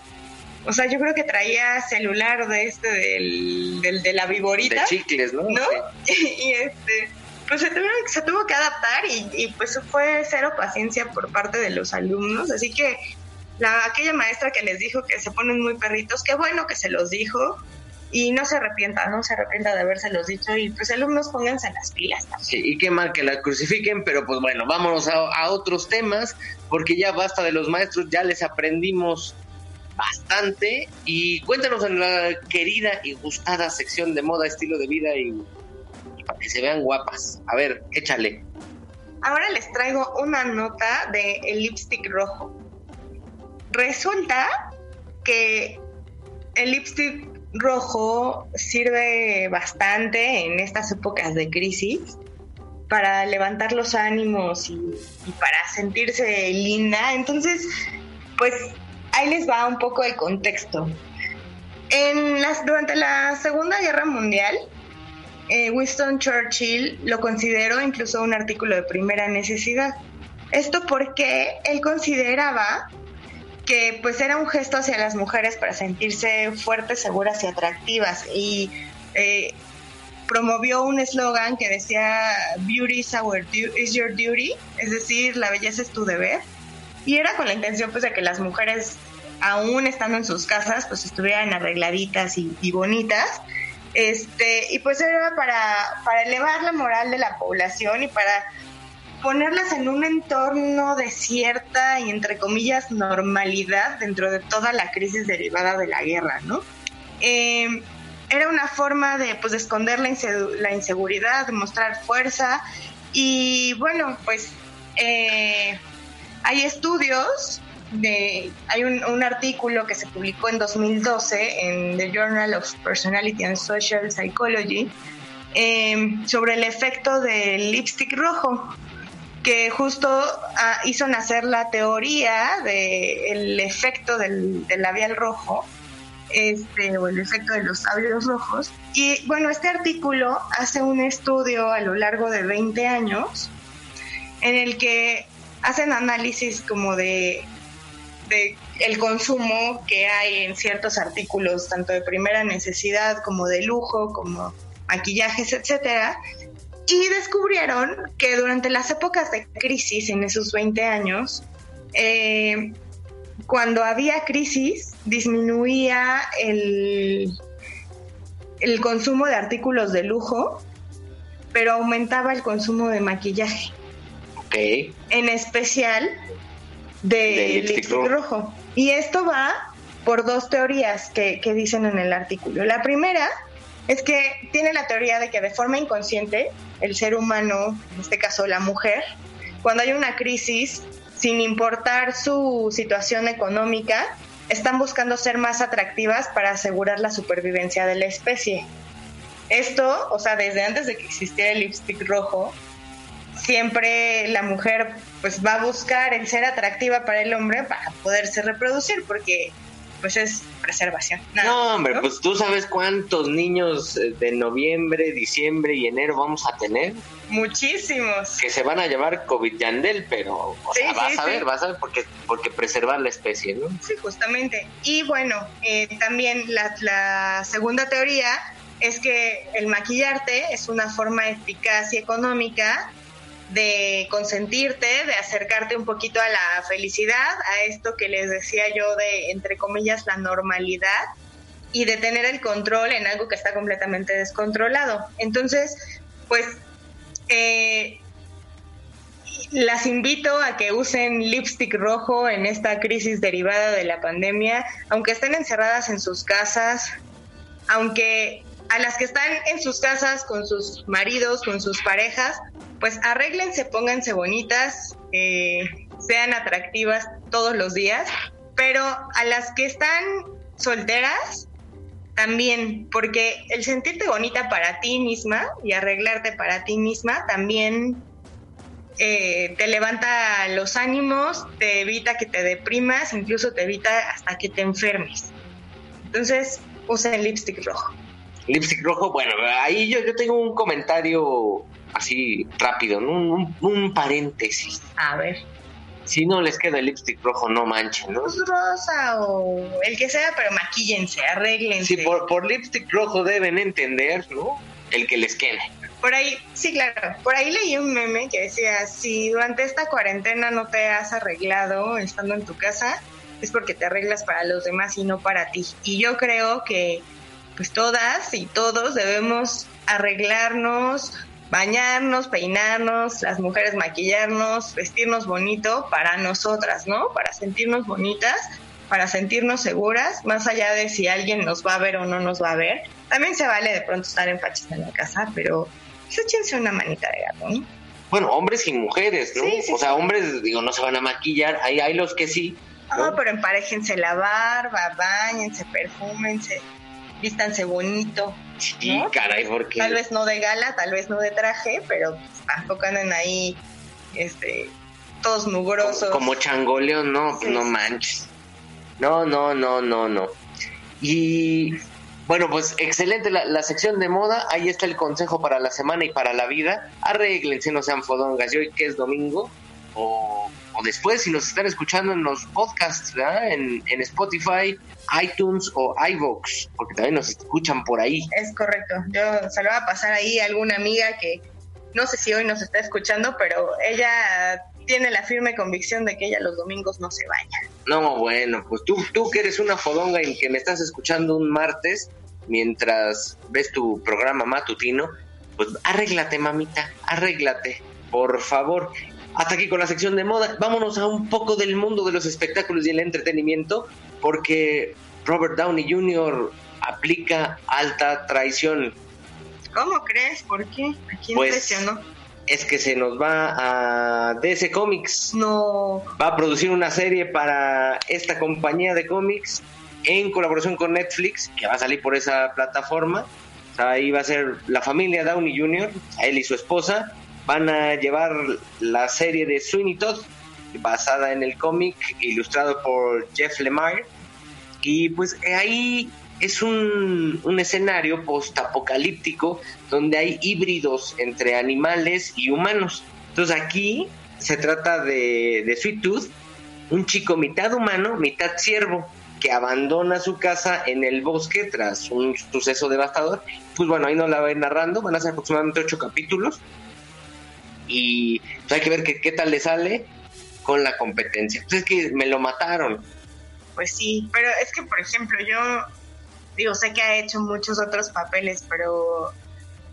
o sea, yo creo que traía celular de este, del, del de la viborita. De chicles, ¿no? ¿No? y este, pues se, se tuvo que adaptar y, y, pues fue cero paciencia por parte de los alumnos. Así que la, aquella maestra que les dijo que se ponen muy perritos, qué bueno que se los dijo. Y no se arrepienta, no se arrepienta de habérselos dicho. Y pues alumnos pónganse las pilas también. Sí, y qué mal que la crucifiquen, pero pues bueno, vámonos a, a otros temas, porque ya basta de los maestros, ya les aprendimos bastante. Y cuéntanos en la querida y gustada sección de moda, estilo de vida y, para que se vean guapas. A ver, échale. Ahora les traigo una nota de el lipstick rojo. Resulta que el lipstick rojo sirve bastante en estas épocas de crisis para levantar los ánimos y, y para sentirse linda. Entonces, pues ahí les va un poco de contexto. En las, durante la Segunda Guerra Mundial, eh, Winston Churchill lo consideró incluso un artículo de primera necesidad. Esto porque él consideraba que pues era un gesto hacia las mujeres para sentirse fuertes, seguras y atractivas y eh, promovió un eslogan que decía Beauty is, is your duty, es decir, la belleza es tu deber y era con la intención pues de que las mujeres aún estando en sus casas pues estuvieran arregladitas y, bonitas Este, y pues era para, para elevar la moral de la población y para ponerlas en un entorno de cierta y entre comillas normalidad dentro de toda la crisis derivada de la guerra, ¿no? Eh, era una forma de, pues, esconder la, inseguridad, de mostrar fuerza y bueno, pues eh, hay estudios, de, hay un, artículo que se publicó en 2012 en The Journal of Personality and Social Psychology eh, sobre el efecto del lipstick rojo que justo ah, hizo nacer la teoría del efecto del, del labial rojo este, o el efecto de los labios rojos. Y bueno, este artículo hace un estudio a lo largo de 20 años en el que hacen análisis como de, el consumo que hay en ciertos artículos, tanto de primera necesidad como de lujo, como maquillajes, etcétera, y descubrieron que durante las épocas de crisis en esos 20 años, eh, cuando había crisis, disminuía el, el consumo de artículos de lujo, pero aumentaba el consumo de maquillaje. Ok. En especial de, lipstick, rojo. Y esto va por dos teorías que, que dicen en el artículo. La primera es que tiene la teoría de que de forma inconsciente el ser humano, en este caso la mujer, cuando hay una crisis, sin importar su situación económica, están buscando ser más atractivas para asegurar la supervivencia de la especie. Esto, o sea, desde antes de que existiera el lipstick rojo, siempre la mujer pues va a buscar el ser atractiva para el hombre para poderse reproducir, porque pues es preservación. no, hombre, pues tú sabes cuántos niños eh, de noviembre, diciembre y enero vamos a tener. Muchísimos. Que se van a llevar COVID Yandel, pero o sea, vas a ver, vas a ver, porque, porque preservar la especie, ¿no? Sí, justamente. Y bueno, eh, también la, la segunda teoría es que el maquillarte es una forma eficaz y económica de consentirte, de acercarte un poquito a la felicidad, a esto que les decía yo de, entre comillas, la normalidad y de tener el control en algo que está completamente descontrolado. Entonces, pues, eh, las invito a que usen lipstick rojo en esta crisis derivada de la pandemia, aunque estén encerradas en sus casas, aunque a las que están en sus casas con sus maridos, con sus parejas, pues arréglense, pónganse bonitas, eh, sean atractivas todos los días, pero a las que están solteras, también, porque el sentirte bonita para ti misma y arreglarte para ti misma también eh, te levanta los ánimos, te evita que te deprimas, incluso te evita hasta que te enfermes. Entonces, usa el lipstick rojo. Lipstick rojo, bueno, ahí yo, yo tengo un comentario así rápido, un, paréntesis. A ver. Si no les queda el lipstick rojo, no manchen, ¿no? Pues rosa o el que sea, pero maquíllense, arréglense. Sí, por, por lipstick rojo deben entender, ¿no? El que les quede. Por ahí, sí, claro. Por ahí leí un meme que decía, si durante esta cuarentena no te has arreglado estando en tu casa, es porque te arreglas para los demás y no para ti. Y yo creo que pues todas y todos debemos arreglarnos, bañarnos, peinarnos, las mujeres maquillarnos, vestirnos bonito para nosotras, ¿no? Para sentirnos bonitas, para sentirnos seguras, más allá de si alguien nos va a ver o no nos va a ver. También se vale de pronto estar en fachas en la casa, pero pues échense una manita de gato, ¿no? Bueno, hombres y mujeres, ¿no? o sea, hombres, digo, no se van a maquillar, hay, hay los que sí. ¿no? pero emparejense la barba, bañense, perfúmense vístanse bonito. Sí, caray, porque... Tal vez no de gala, tal vez no de traje, pero tampoco andan ahí, este, todos mugrosos. Como, changoleón, no, no manches. No, no, no, no, no. Y bueno, pues excelente la, la, sección de moda. Ahí está el consejo para la semana y para la vida. Arréglense, no sean fodongas. Y hoy que es domingo, o o después si nos están escuchando en los podcasts, En, en Spotify, iTunes o iVoox, porque también nos escuchan por ahí. Es correcto. Yo se lo voy a pasar ahí a alguna amiga que no sé si hoy nos está escuchando, pero ella tiene la firme convicción de que ella los domingos no se baña. No, bueno, pues tú, tú que eres una fodonga y que me estás escuchando un martes, mientras ves tu programa matutino, pues arréglate, mamita, arréglate, por favor. Hasta aquí con la sección de moda. Vámonos a un poco del mundo de los espectáculos y el entretenimiento, porque Robert Downey Jr. aplica alta traición. ¿Cómo crees? ¿Por qué? ¿A quién Pues, traicionó? Es que se nos va a DC Comics. No. Va a producir una serie para esta compañía de cómics en colaboración con Netflix, que va a salir por esa plataforma. O sea, ahí va a ser la familia Downey Jr., él y su esposa, van a llevar la serie de Sweeney Todd, basada en el cómic, ilustrado por Jeff Lemire. Y pues ahí es un, un escenario postapocalíptico donde hay híbridos entre animales y humanos. Entonces aquí se trata de, de Sweet Tooth, un chico mitad humano, mitad ciervo, que abandona su casa en el bosque tras un suceso devastador. Pues bueno, ahí no la voy narrando, van a ser aproximadamente ocho capítulos. Y pues, hay que ver que- qué tal le sale con la competencia. Pues es que me lo mataron. Pues sí, pero es que, por ejemplo, yo digo, sé que ha hecho muchos otros papeles, pero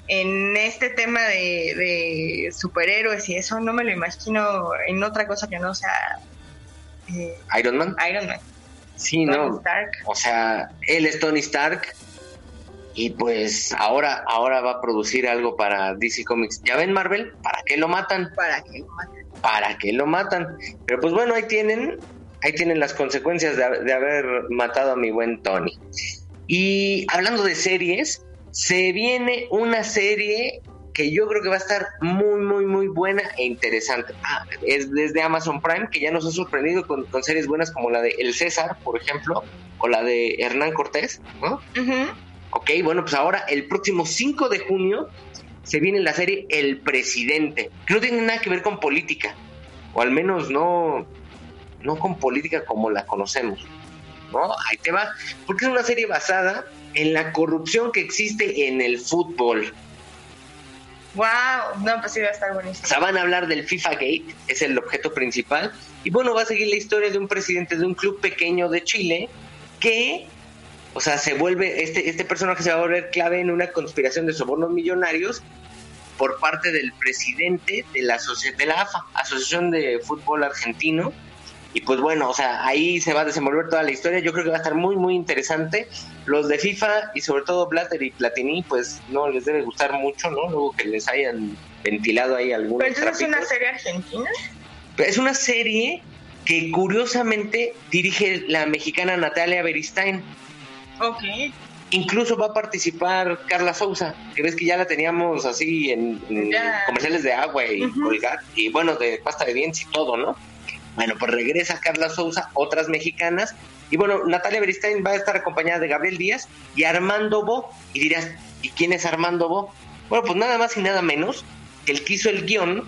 en este tema de, de superhéroes y eso no me lo imagino en otra cosa que no sea eh, Iron Man. Iron Man. Sí, Tony no. Stark. O sea, él es Tony Stark y pues ahora, ahora va a producir algo para DC Comics. ¿Ya ven Marvel? ¿Para qué lo matan? Para que lo maten. ¿Para qué lo matan? Pero pues bueno, ahí tienen, ahí tienen las consecuencias de, ha- de haber matado a mi buen Tony. Y hablando de series, se viene una serie que yo creo que va a estar muy, muy, muy buena e interesante. Ah, es desde Amazon Prime, que ya nos ha sorprendido con, con series buenas como la de El César, por ejemplo, o la de Hernán Cortés, ¿no? Ok, bueno, pues ahora el próximo 5 de junio se viene la serie El Presidente, que no tiene nada que ver con política, o al menos no, no con política como la conocemos. ¿No? Ahí te va, porque es una serie basada en la corrupción que existe en el fútbol. Wow, no, pues sí va a estar buenísimo. O sea, van a hablar del FIFA Gate, es el objeto principal. Y bueno, va a seguir la historia de un presidente de un club pequeño de Chile que, o sea, se vuelve, este, este personaje se va a volver clave en una conspiración de sobornos millonarios por parte del presidente de la, asoci- de la AFA, Asociación de Fútbol Argentino. Y pues bueno, o sea, ahí se va a desenvolver toda la historia. Yo creo que va a estar muy, muy interesante. Los de FIFA y sobre todo Blatter y Platini, pues no les debe gustar mucho, ¿no? Luego que les hayan ventilado ahí algunos Pero entonces es una serie argentina. Es una serie que curiosamente dirige la mexicana Natalia Beristain. Ok. Incluso va a participar Carla Souza, que ves que ya la teníamos así en, comerciales de agua y. Colgate, y bueno, de pasta de dientes y todo, ¿no? Bueno, pues regresa Carla Souza, otras mexicanas, y bueno, Natalia Beristain va a estar acompañada de Gabriel Díaz y Armando Bo, y dirás, ¿y quién es Armando Bo? Bueno, pues nada más y nada menos que el que hizo el guion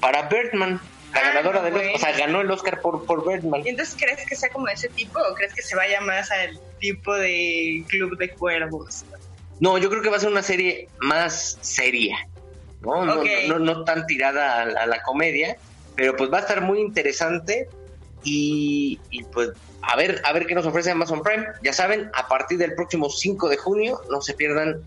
para Birdman, la ganadora del Oscar, o sea, ganó el Oscar por, por Birdman. ¿Y entonces crees que sea como ese tipo o crees que se vaya más al tipo de club de cuervos? No, yo creo que va a ser una serie más seria, ¿no? No, no, no- no tan tirada a, a la comedia, pero pues va a estar muy interesante y, y, pues a ver, a ver qué nos ofrece Amazon Prime. Ya saben, a partir del próximo 5 de junio no se pierdan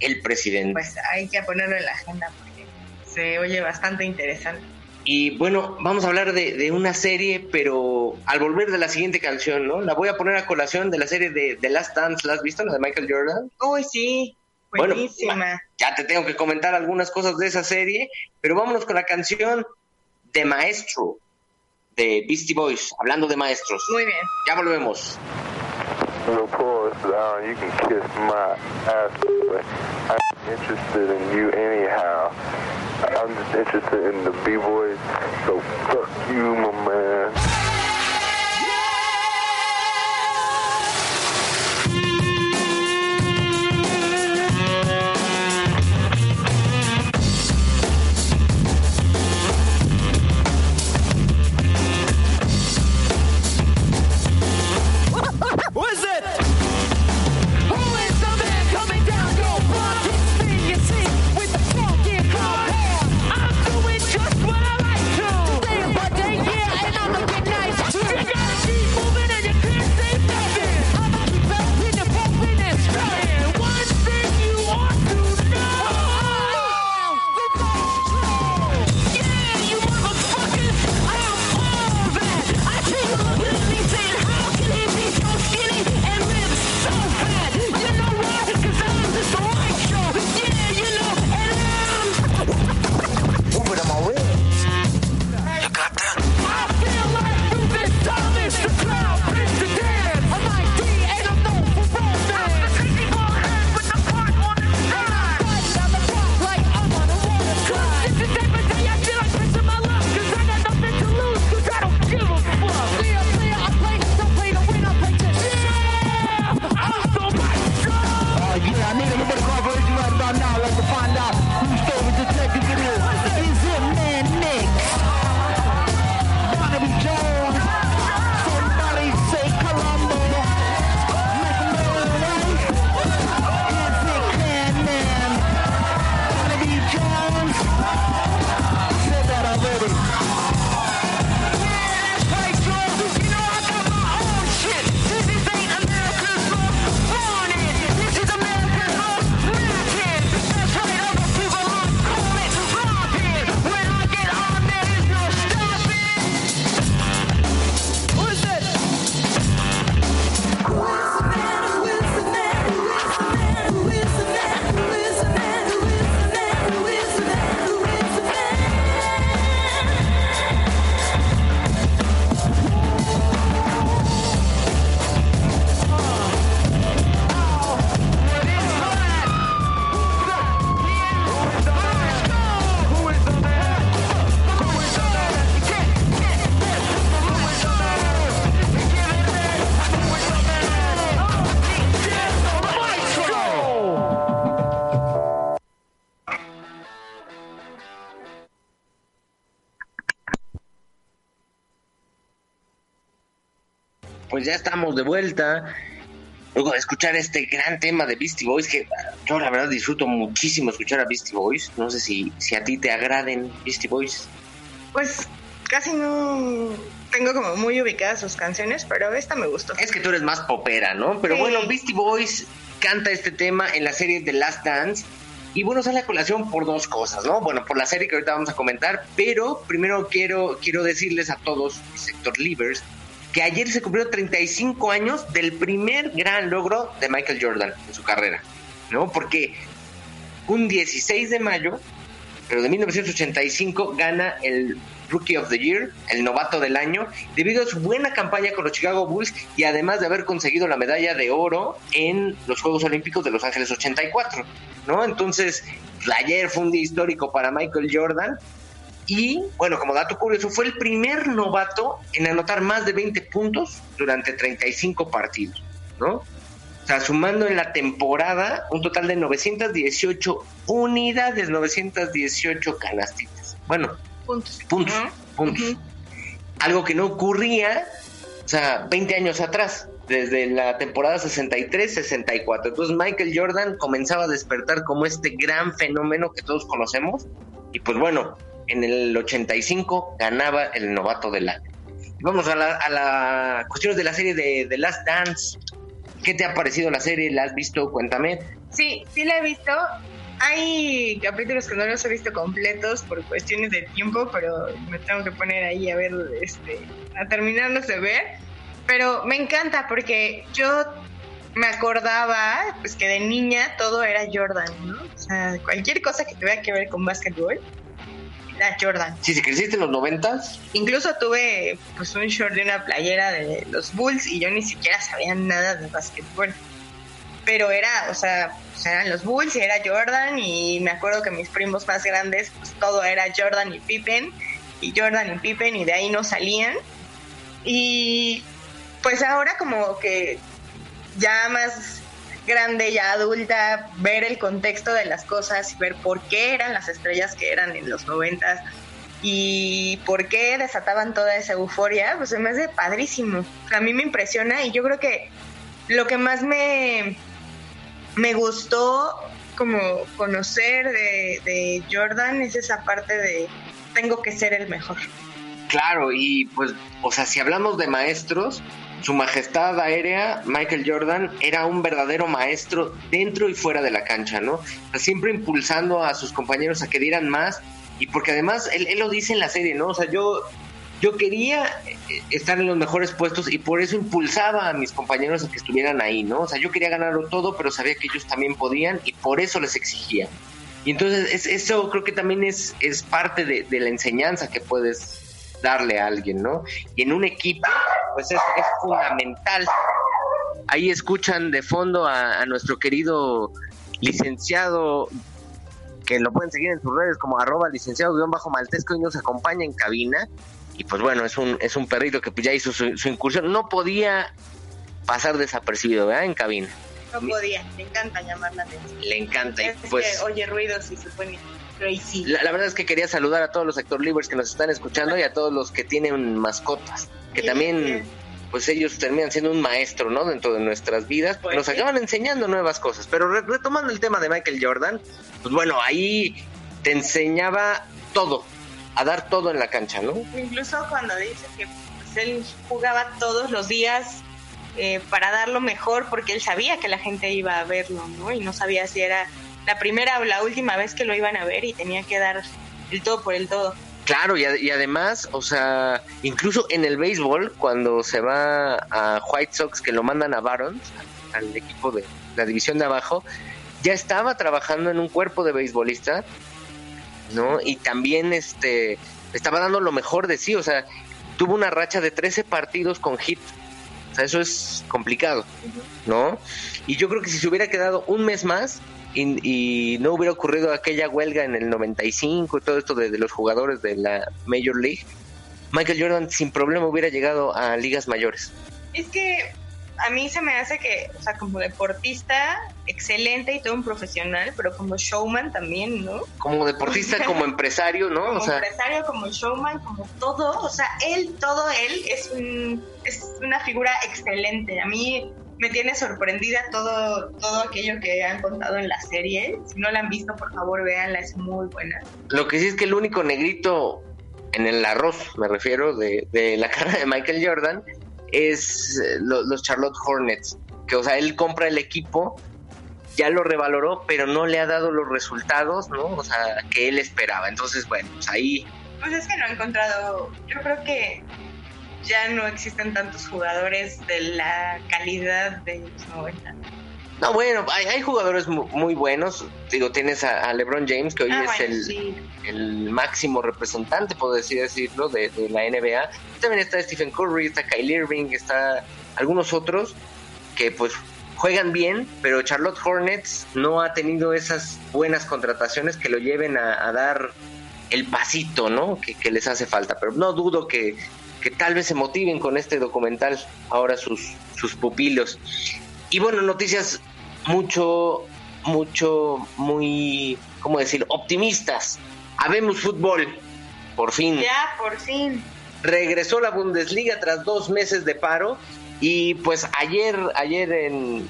El Presidente. Pues hay que ponerlo en la agenda porque se oye bastante interesante. Y bueno, vamos a hablar de, de una serie, pero al volver de la siguiente canción, ¿no? La voy a poner a colación de la serie de The Last Dance, ¿la has visto? La de Michael Jordan. Uy, sí, Bueno, buenísima. ya te tengo que comentar algunas cosas de esa serie, pero vámonos con la canción de Maestro de Beastie Boys, hablando de maestros. Muy bien. Ya volvemos. Pause down, you can kiss my ass, I'm interested in you anyhow. I'm just interested in the B-boys, so fuck you, my man. Pues ya estamos de vuelta. Luego de escuchar este gran tema de Beastie Boys, que yo la verdad disfruto muchísimo escuchar a Beastie Boys. No sé si, si a ti te agraden Beastie Boys. Pues casi no tengo como muy ubicadas sus canciones, pero esta me gustó. Es que tú eres más popera, ¿no? Pero Sí. bueno, Beastie Boys canta este tema en la serie The Last Dance. Y bueno, sale a colación por dos cosas, ¿no? Bueno, por la serie que ahorita vamos a comentar, pero primero quiero, quiero decirles a todos, sector livers, que ayer se cumplieron 35 años del primer gran logro de Michael Jordan en su carrera, ¿no? Porque un 16 de mayo, pero de 1985, gana el Rookie of the Year, el novato del año, debido a su buena campaña con los Chicago Bulls y además de haber conseguido la medalla de oro en los Juegos Olímpicos de Los Ángeles 84, ¿no? Entonces, ayer fue un día histórico para Michael Jordan y, bueno, como dato curioso, fue el primer novato en anotar más de 20 puntos durante 35 partidos, ¿no? O sea, sumando en la temporada un total de 918 unidades, 918 canastitas. Bueno, Puntos. puntos, puntos. Algo que no ocurría, o sea, 20 años atrás, desde la temporada 63-64. Entonces Michael Jordan comenzaba a despertar como este gran fenómeno que todos conocemos. Y pues bueno, en el 85 ganaba el novato del año. Vamos a la, a la cuestiones de la serie de The Last Dance. ¿Qué te ha parecido la serie? ¿La has visto? Cuéntame. Sí, sí la he visto. Hay capítulos que no los he visto completos por cuestiones de tiempo, pero me tengo que poner ahí a ver, este, a terminarlos de ver. Pero me encanta porque yo me acordaba, pues que de niña todo era Jordan, ¿no? O sea, cualquier cosa que tuviera que ver con básquetbol era Jordan. Sí, si creciste en los 90 Incluso tuve pues un short de una playera de los Bulls y yo ni siquiera sabía nada de básquetbol. Pero era, o sea, pues, eran los Bulls y era Jordan y me acuerdo que mis primos más grandes, pues todo era Jordan y Pippen y Jordan y Pippen y de ahí no salían. Y pues ahora como que ya más grande, ya adulta, ver el contexto de las cosas y ver por qué eran las estrellas que eran en los noventas y por qué desataban toda esa euforia, pues se me hace padrísimo. A mí me impresiona y yo creo que lo que más me, me gustó como conocer de, de Jordan es esa parte de tengo que ser el mejor. Claro, y pues, o sea, si hablamos de maestros, su majestad aérea, Michael Jordan, era un verdadero maestro dentro y fuera de la cancha, ¿no? Siempre impulsando a sus compañeros a que dieran más, y porque además él, lo dice en la serie, ¿no? O sea, yo, yo quería eh, estar en los mejores puestos y por eso impulsaba a mis compañeros a que estuvieran ahí, ¿no? O sea, yo quería ganarlo todo, pero sabía que ellos también podían y por eso les exigía. Y entonces es- eso creo que también es, es parte de la enseñanza que puedes darle a alguien, ¿no? Y en un equipo, pues es, es fundamental. Ahí escuchan de fondo a, a nuestro querido licenciado, que lo pueden seguir en sus redes como arroba licenciado guion bajo maltesco y nos acompaña en cabina. Y pues bueno, es un, es un perrito que pues ya hizo su, su incursión. No podía pasar desapercibido, ¿verdad? En cabina. No podía, me encanta llamar la atención. Le encanta. Y pues... que oye ruidos y se pone crazy. La, la verdad es que quería saludar a todos los sector livers que nos están escuchando y a todos los que tienen mascotas, que también, pues ellos terminan siendo un maestro, ¿no? Dentro de nuestras vidas, Pues nos acaban enseñando nuevas cosas. Pero re- retomando el tema de Michael Jordan, pues bueno, ahí te enseñaba todo, a dar todo en la cancha, ¿no? Incluso cuando dice que pues, él jugaba todos los días eh, para dar lo mejor porque él sabía que la gente iba a verlo, ¿no? Y no sabía si era la primera o la última vez que lo iban a ver y tenía que dar el todo por el todo. Claro, y, y además, o sea, incluso en el béisbol, cuando se va a White Sox, que lo mandan a Barons, al equipo de la división de abajo, ya estaba trabajando en un cuerpo de beisbolista, ¿no? Y también este estaba dando lo mejor de sí, o sea, tuvo una racha de 13 partidos con hit. O sea, eso es complicado, ¿no? Y yo creo que si se hubiera quedado un mes más y, y no hubiera ocurrido aquella huelga en el 95 y todo esto de, de los jugadores de la Major League, Michael Jordan sin problema hubiera llegado a ligas mayores. Es que a mí se me hace que, o sea, como deportista, excelente y todo un profesional, pero como showman también, ¿no? Como deportista, como empresario, ¿no? Como O sea, empresario, como showman, como todo, o sea, él, todo él es, un, es una figura excelente. A mí me tiene sorprendida todo, todo aquello que han contado en la serie. Si no la han visto, por favor, véanla, es muy buena. lo que sí es que el único negrito en el arroz, me refiero, de, de la cara de Michael Jordan, es eh, lo- los Charlotte Hornets. Que, o sea, él compra el equipo, ya lo revaloró, pero no le ha dado los resultados, ¿no? O sea, que él esperaba. Entonces, bueno, pues ahí Pues es que no he encontrado, yo creo que ya no existen tantos jugadores de la calidad de los 90. No, bueno, hay, hay jugadores mu- muy buenos. Digo, tienes a, a LeBron James, que hoy Ah, es bueno, el, sí. el máximo representante, puedo decir, decirlo, de, de la NBA. También está Stephen Curry, está Kylie Irving, está algunos otros que pues juegan bien, pero Charlotte Hornets no ha tenido esas buenas contrataciones que lo lleven a, a dar el pasito, ¿no? Que, que les hace falta. Pero no dudo que, que tal vez se motiven con este documental ahora sus, sus pupilos. Y bueno, noticias mucho, mucho, muy, ¿cómo decir? Optimistas. Habemos fútbol, por fin. Ya, por fin. Regresó la Bundesliga tras dos meses de paro y pues ayer, ayer en,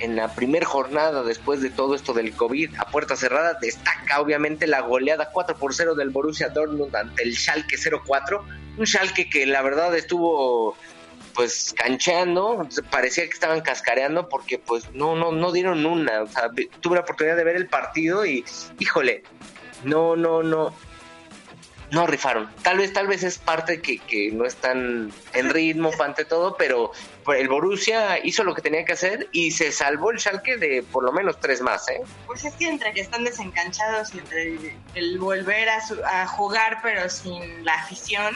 en la primera jornada después de todo esto del COVID a puerta cerrada destaca obviamente la goleada 4 por 0 del Borussia Dortmund ante el Schalke 04, un Schalke que la verdad estuvo pues cancheando, parecía que estaban cascareando porque pues no no no dieron una, o sea, tuve la oportunidad de ver el partido y híjole, no no no no rifaron. Tal vez, tal vez es parte que, que no están en ritmo ante todo, pero el Borussia hizo lo que tenía que hacer y se salvó el Schalke de por lo menos tres más, ¿eh? Pues es que entre que están desenganchados y entre el, el volver a, su- a jugar pero sin la afición,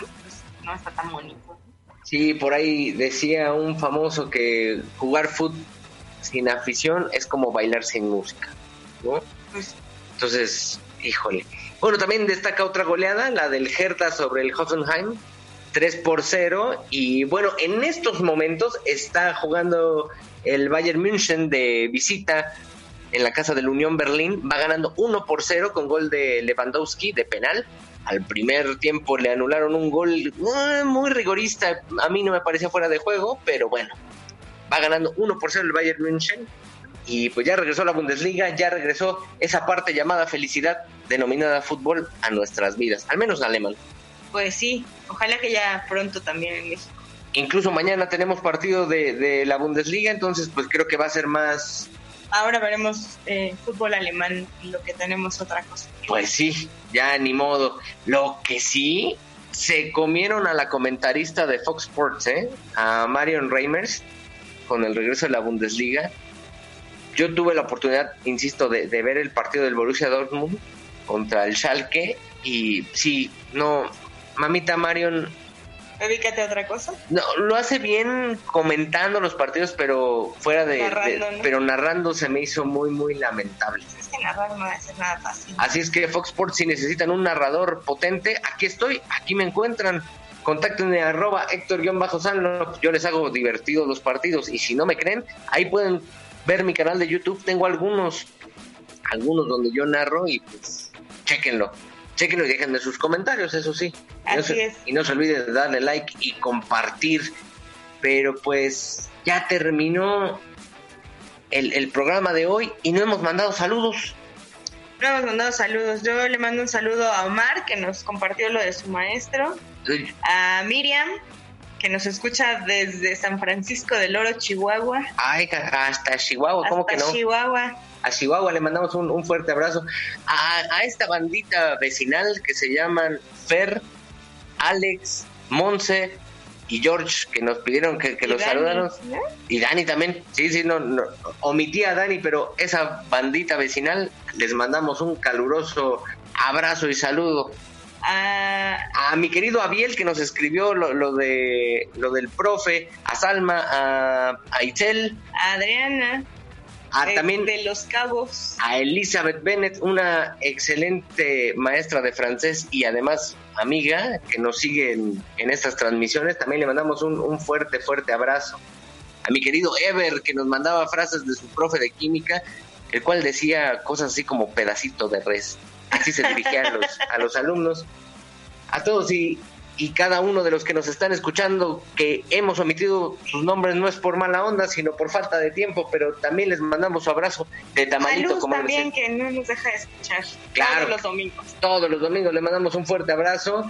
no está tan bonito. Sí, por ahí decía un famoso que jugar fútbol sin afición es como bailar sin música, ¿no? Pues Entonces, híjole. Bueno, también destaca otra goleada, la del Hertha sobre el Hoffenheim, 3 por 0. Y bueno, en estos momentos está jugando el Bayern München de visita en la casa del Unión Berlín. Va ganando 1 por 0 con gol de Lewandowski de penal. Al primer tiempo le anularon un gol eh, muy rigorista. A mí no me parecía fuera de juego, pero bueno. Va ganando 1 por 0 el Bayern München. Y pues ya regresó la Bundesliga, ya regresó esa parte llamada felicidad denominada fútbol a nuestras vidas, al menos alemán. Pues sí, ojalá que ya pronto también en México. Incluso mañana tenemos partido de, de la Bundesliga, entonces pues creo que va a ser más, Ahora veremos eh, fútbol alemán lo que tenemos otra cosa. pues sí, ya ni modo. Lo que sí, se comieron a la comentarista de Fox Sports, ¿eh? a Marion Reimers, con el regreso de la Bundesliga. Yo tuve la oportunidad, insisto, de, de ver el partido del Borussia Dortmund contra el Schalke y sí, no, mamita Marion Dedícate a otra cosa. No, lo hace bien comentando los partidos, pero fuera de, Narrando, de- ¿no? pero narrando se me hizo muy muy lamentable. Es que narrar no nada fácil. Así es que Fox Sports si necesitan un narrador potente, aquí estoy, aquí me encuentran. Contáctenme a arroba Héctor-Sanlo, yo les hago divertidos los partidos y si no me creen, ahí pueden ver mi canal de YouTube, tengo algunos, algunos donde yo narro y pues chequenlo. Chequenlo y déjenme sus comentarios, eso sí. No Así se- es. Y no se olviden de darle like y compartir. Pero pues ya terminó el, el programa de hoy y no hemos mandado saludos. No hemos mandado saludos. Yo le mando un saludo a Omar, que nos compartió lo de su maestro. A Miriam, que nos escucha desde San Francisco del Oro, Chihuahua. Ay, hasta Chihuahua, ¿cómo hasta que no? Chihuahua. A Chihuahua le mandamos un, un fuerte abrazo. A, a esta bandita vecinal que se llaman Fer, Alex, Monse y George, que nos pidieron que, los Dani, saludáramos. ¿no? Y Dani también. Sí, sí, no, no. Omití a Dani, pero esa bandita vecinal les mandamos un caluroso abrazo y saludo. A, A mi querido Abiel que nos escribió lo, lo de lo del profe, a Salma, a, a Itzel, a Adriana, a de, también de Los Cabos. a Elizabeth Bennett, una excelente maestra de francés y además amiga que nos sigue en, en estas transmisiones. También le mandamos un, un fuerte, fuerte abrazo. a mi querido Ever, que nos mandaba frases de su profe de química, el cual decía cosas así como pedacito de res. Así se dirigía a los, a los alumnos. A todos y, y cada uno de los que nos están escuchando, que hemos omitido sus nombres, no es por mala onda, sino por falta de tiempo, pero también les mandamos su abrazo de A tamalito. Luz como también, que no nos deja de escuchar Claro. todos los domingos. todos los domingos le mandamos un fuerte abrazo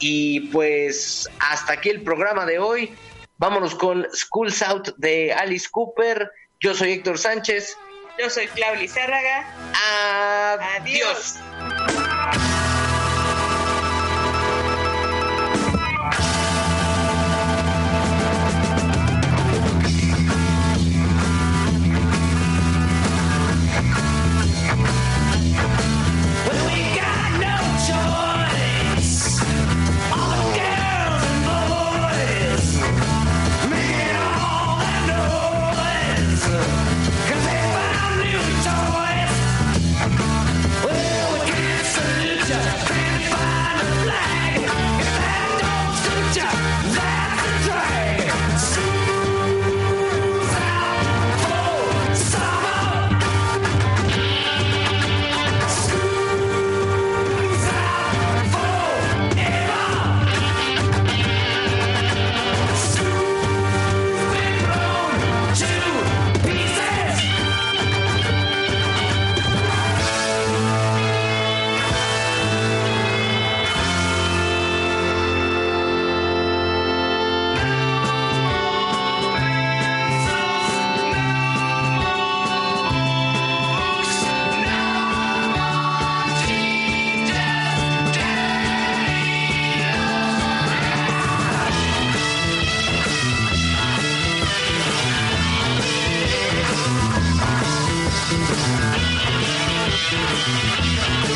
y pues hasta aquí el programa de hoy. Vámonos con Schools Out de Alice Cooper. Yo soy Héctor Sánchez. Yo soy Claudia Lizárraga. Adiós. Adiós. Thank you.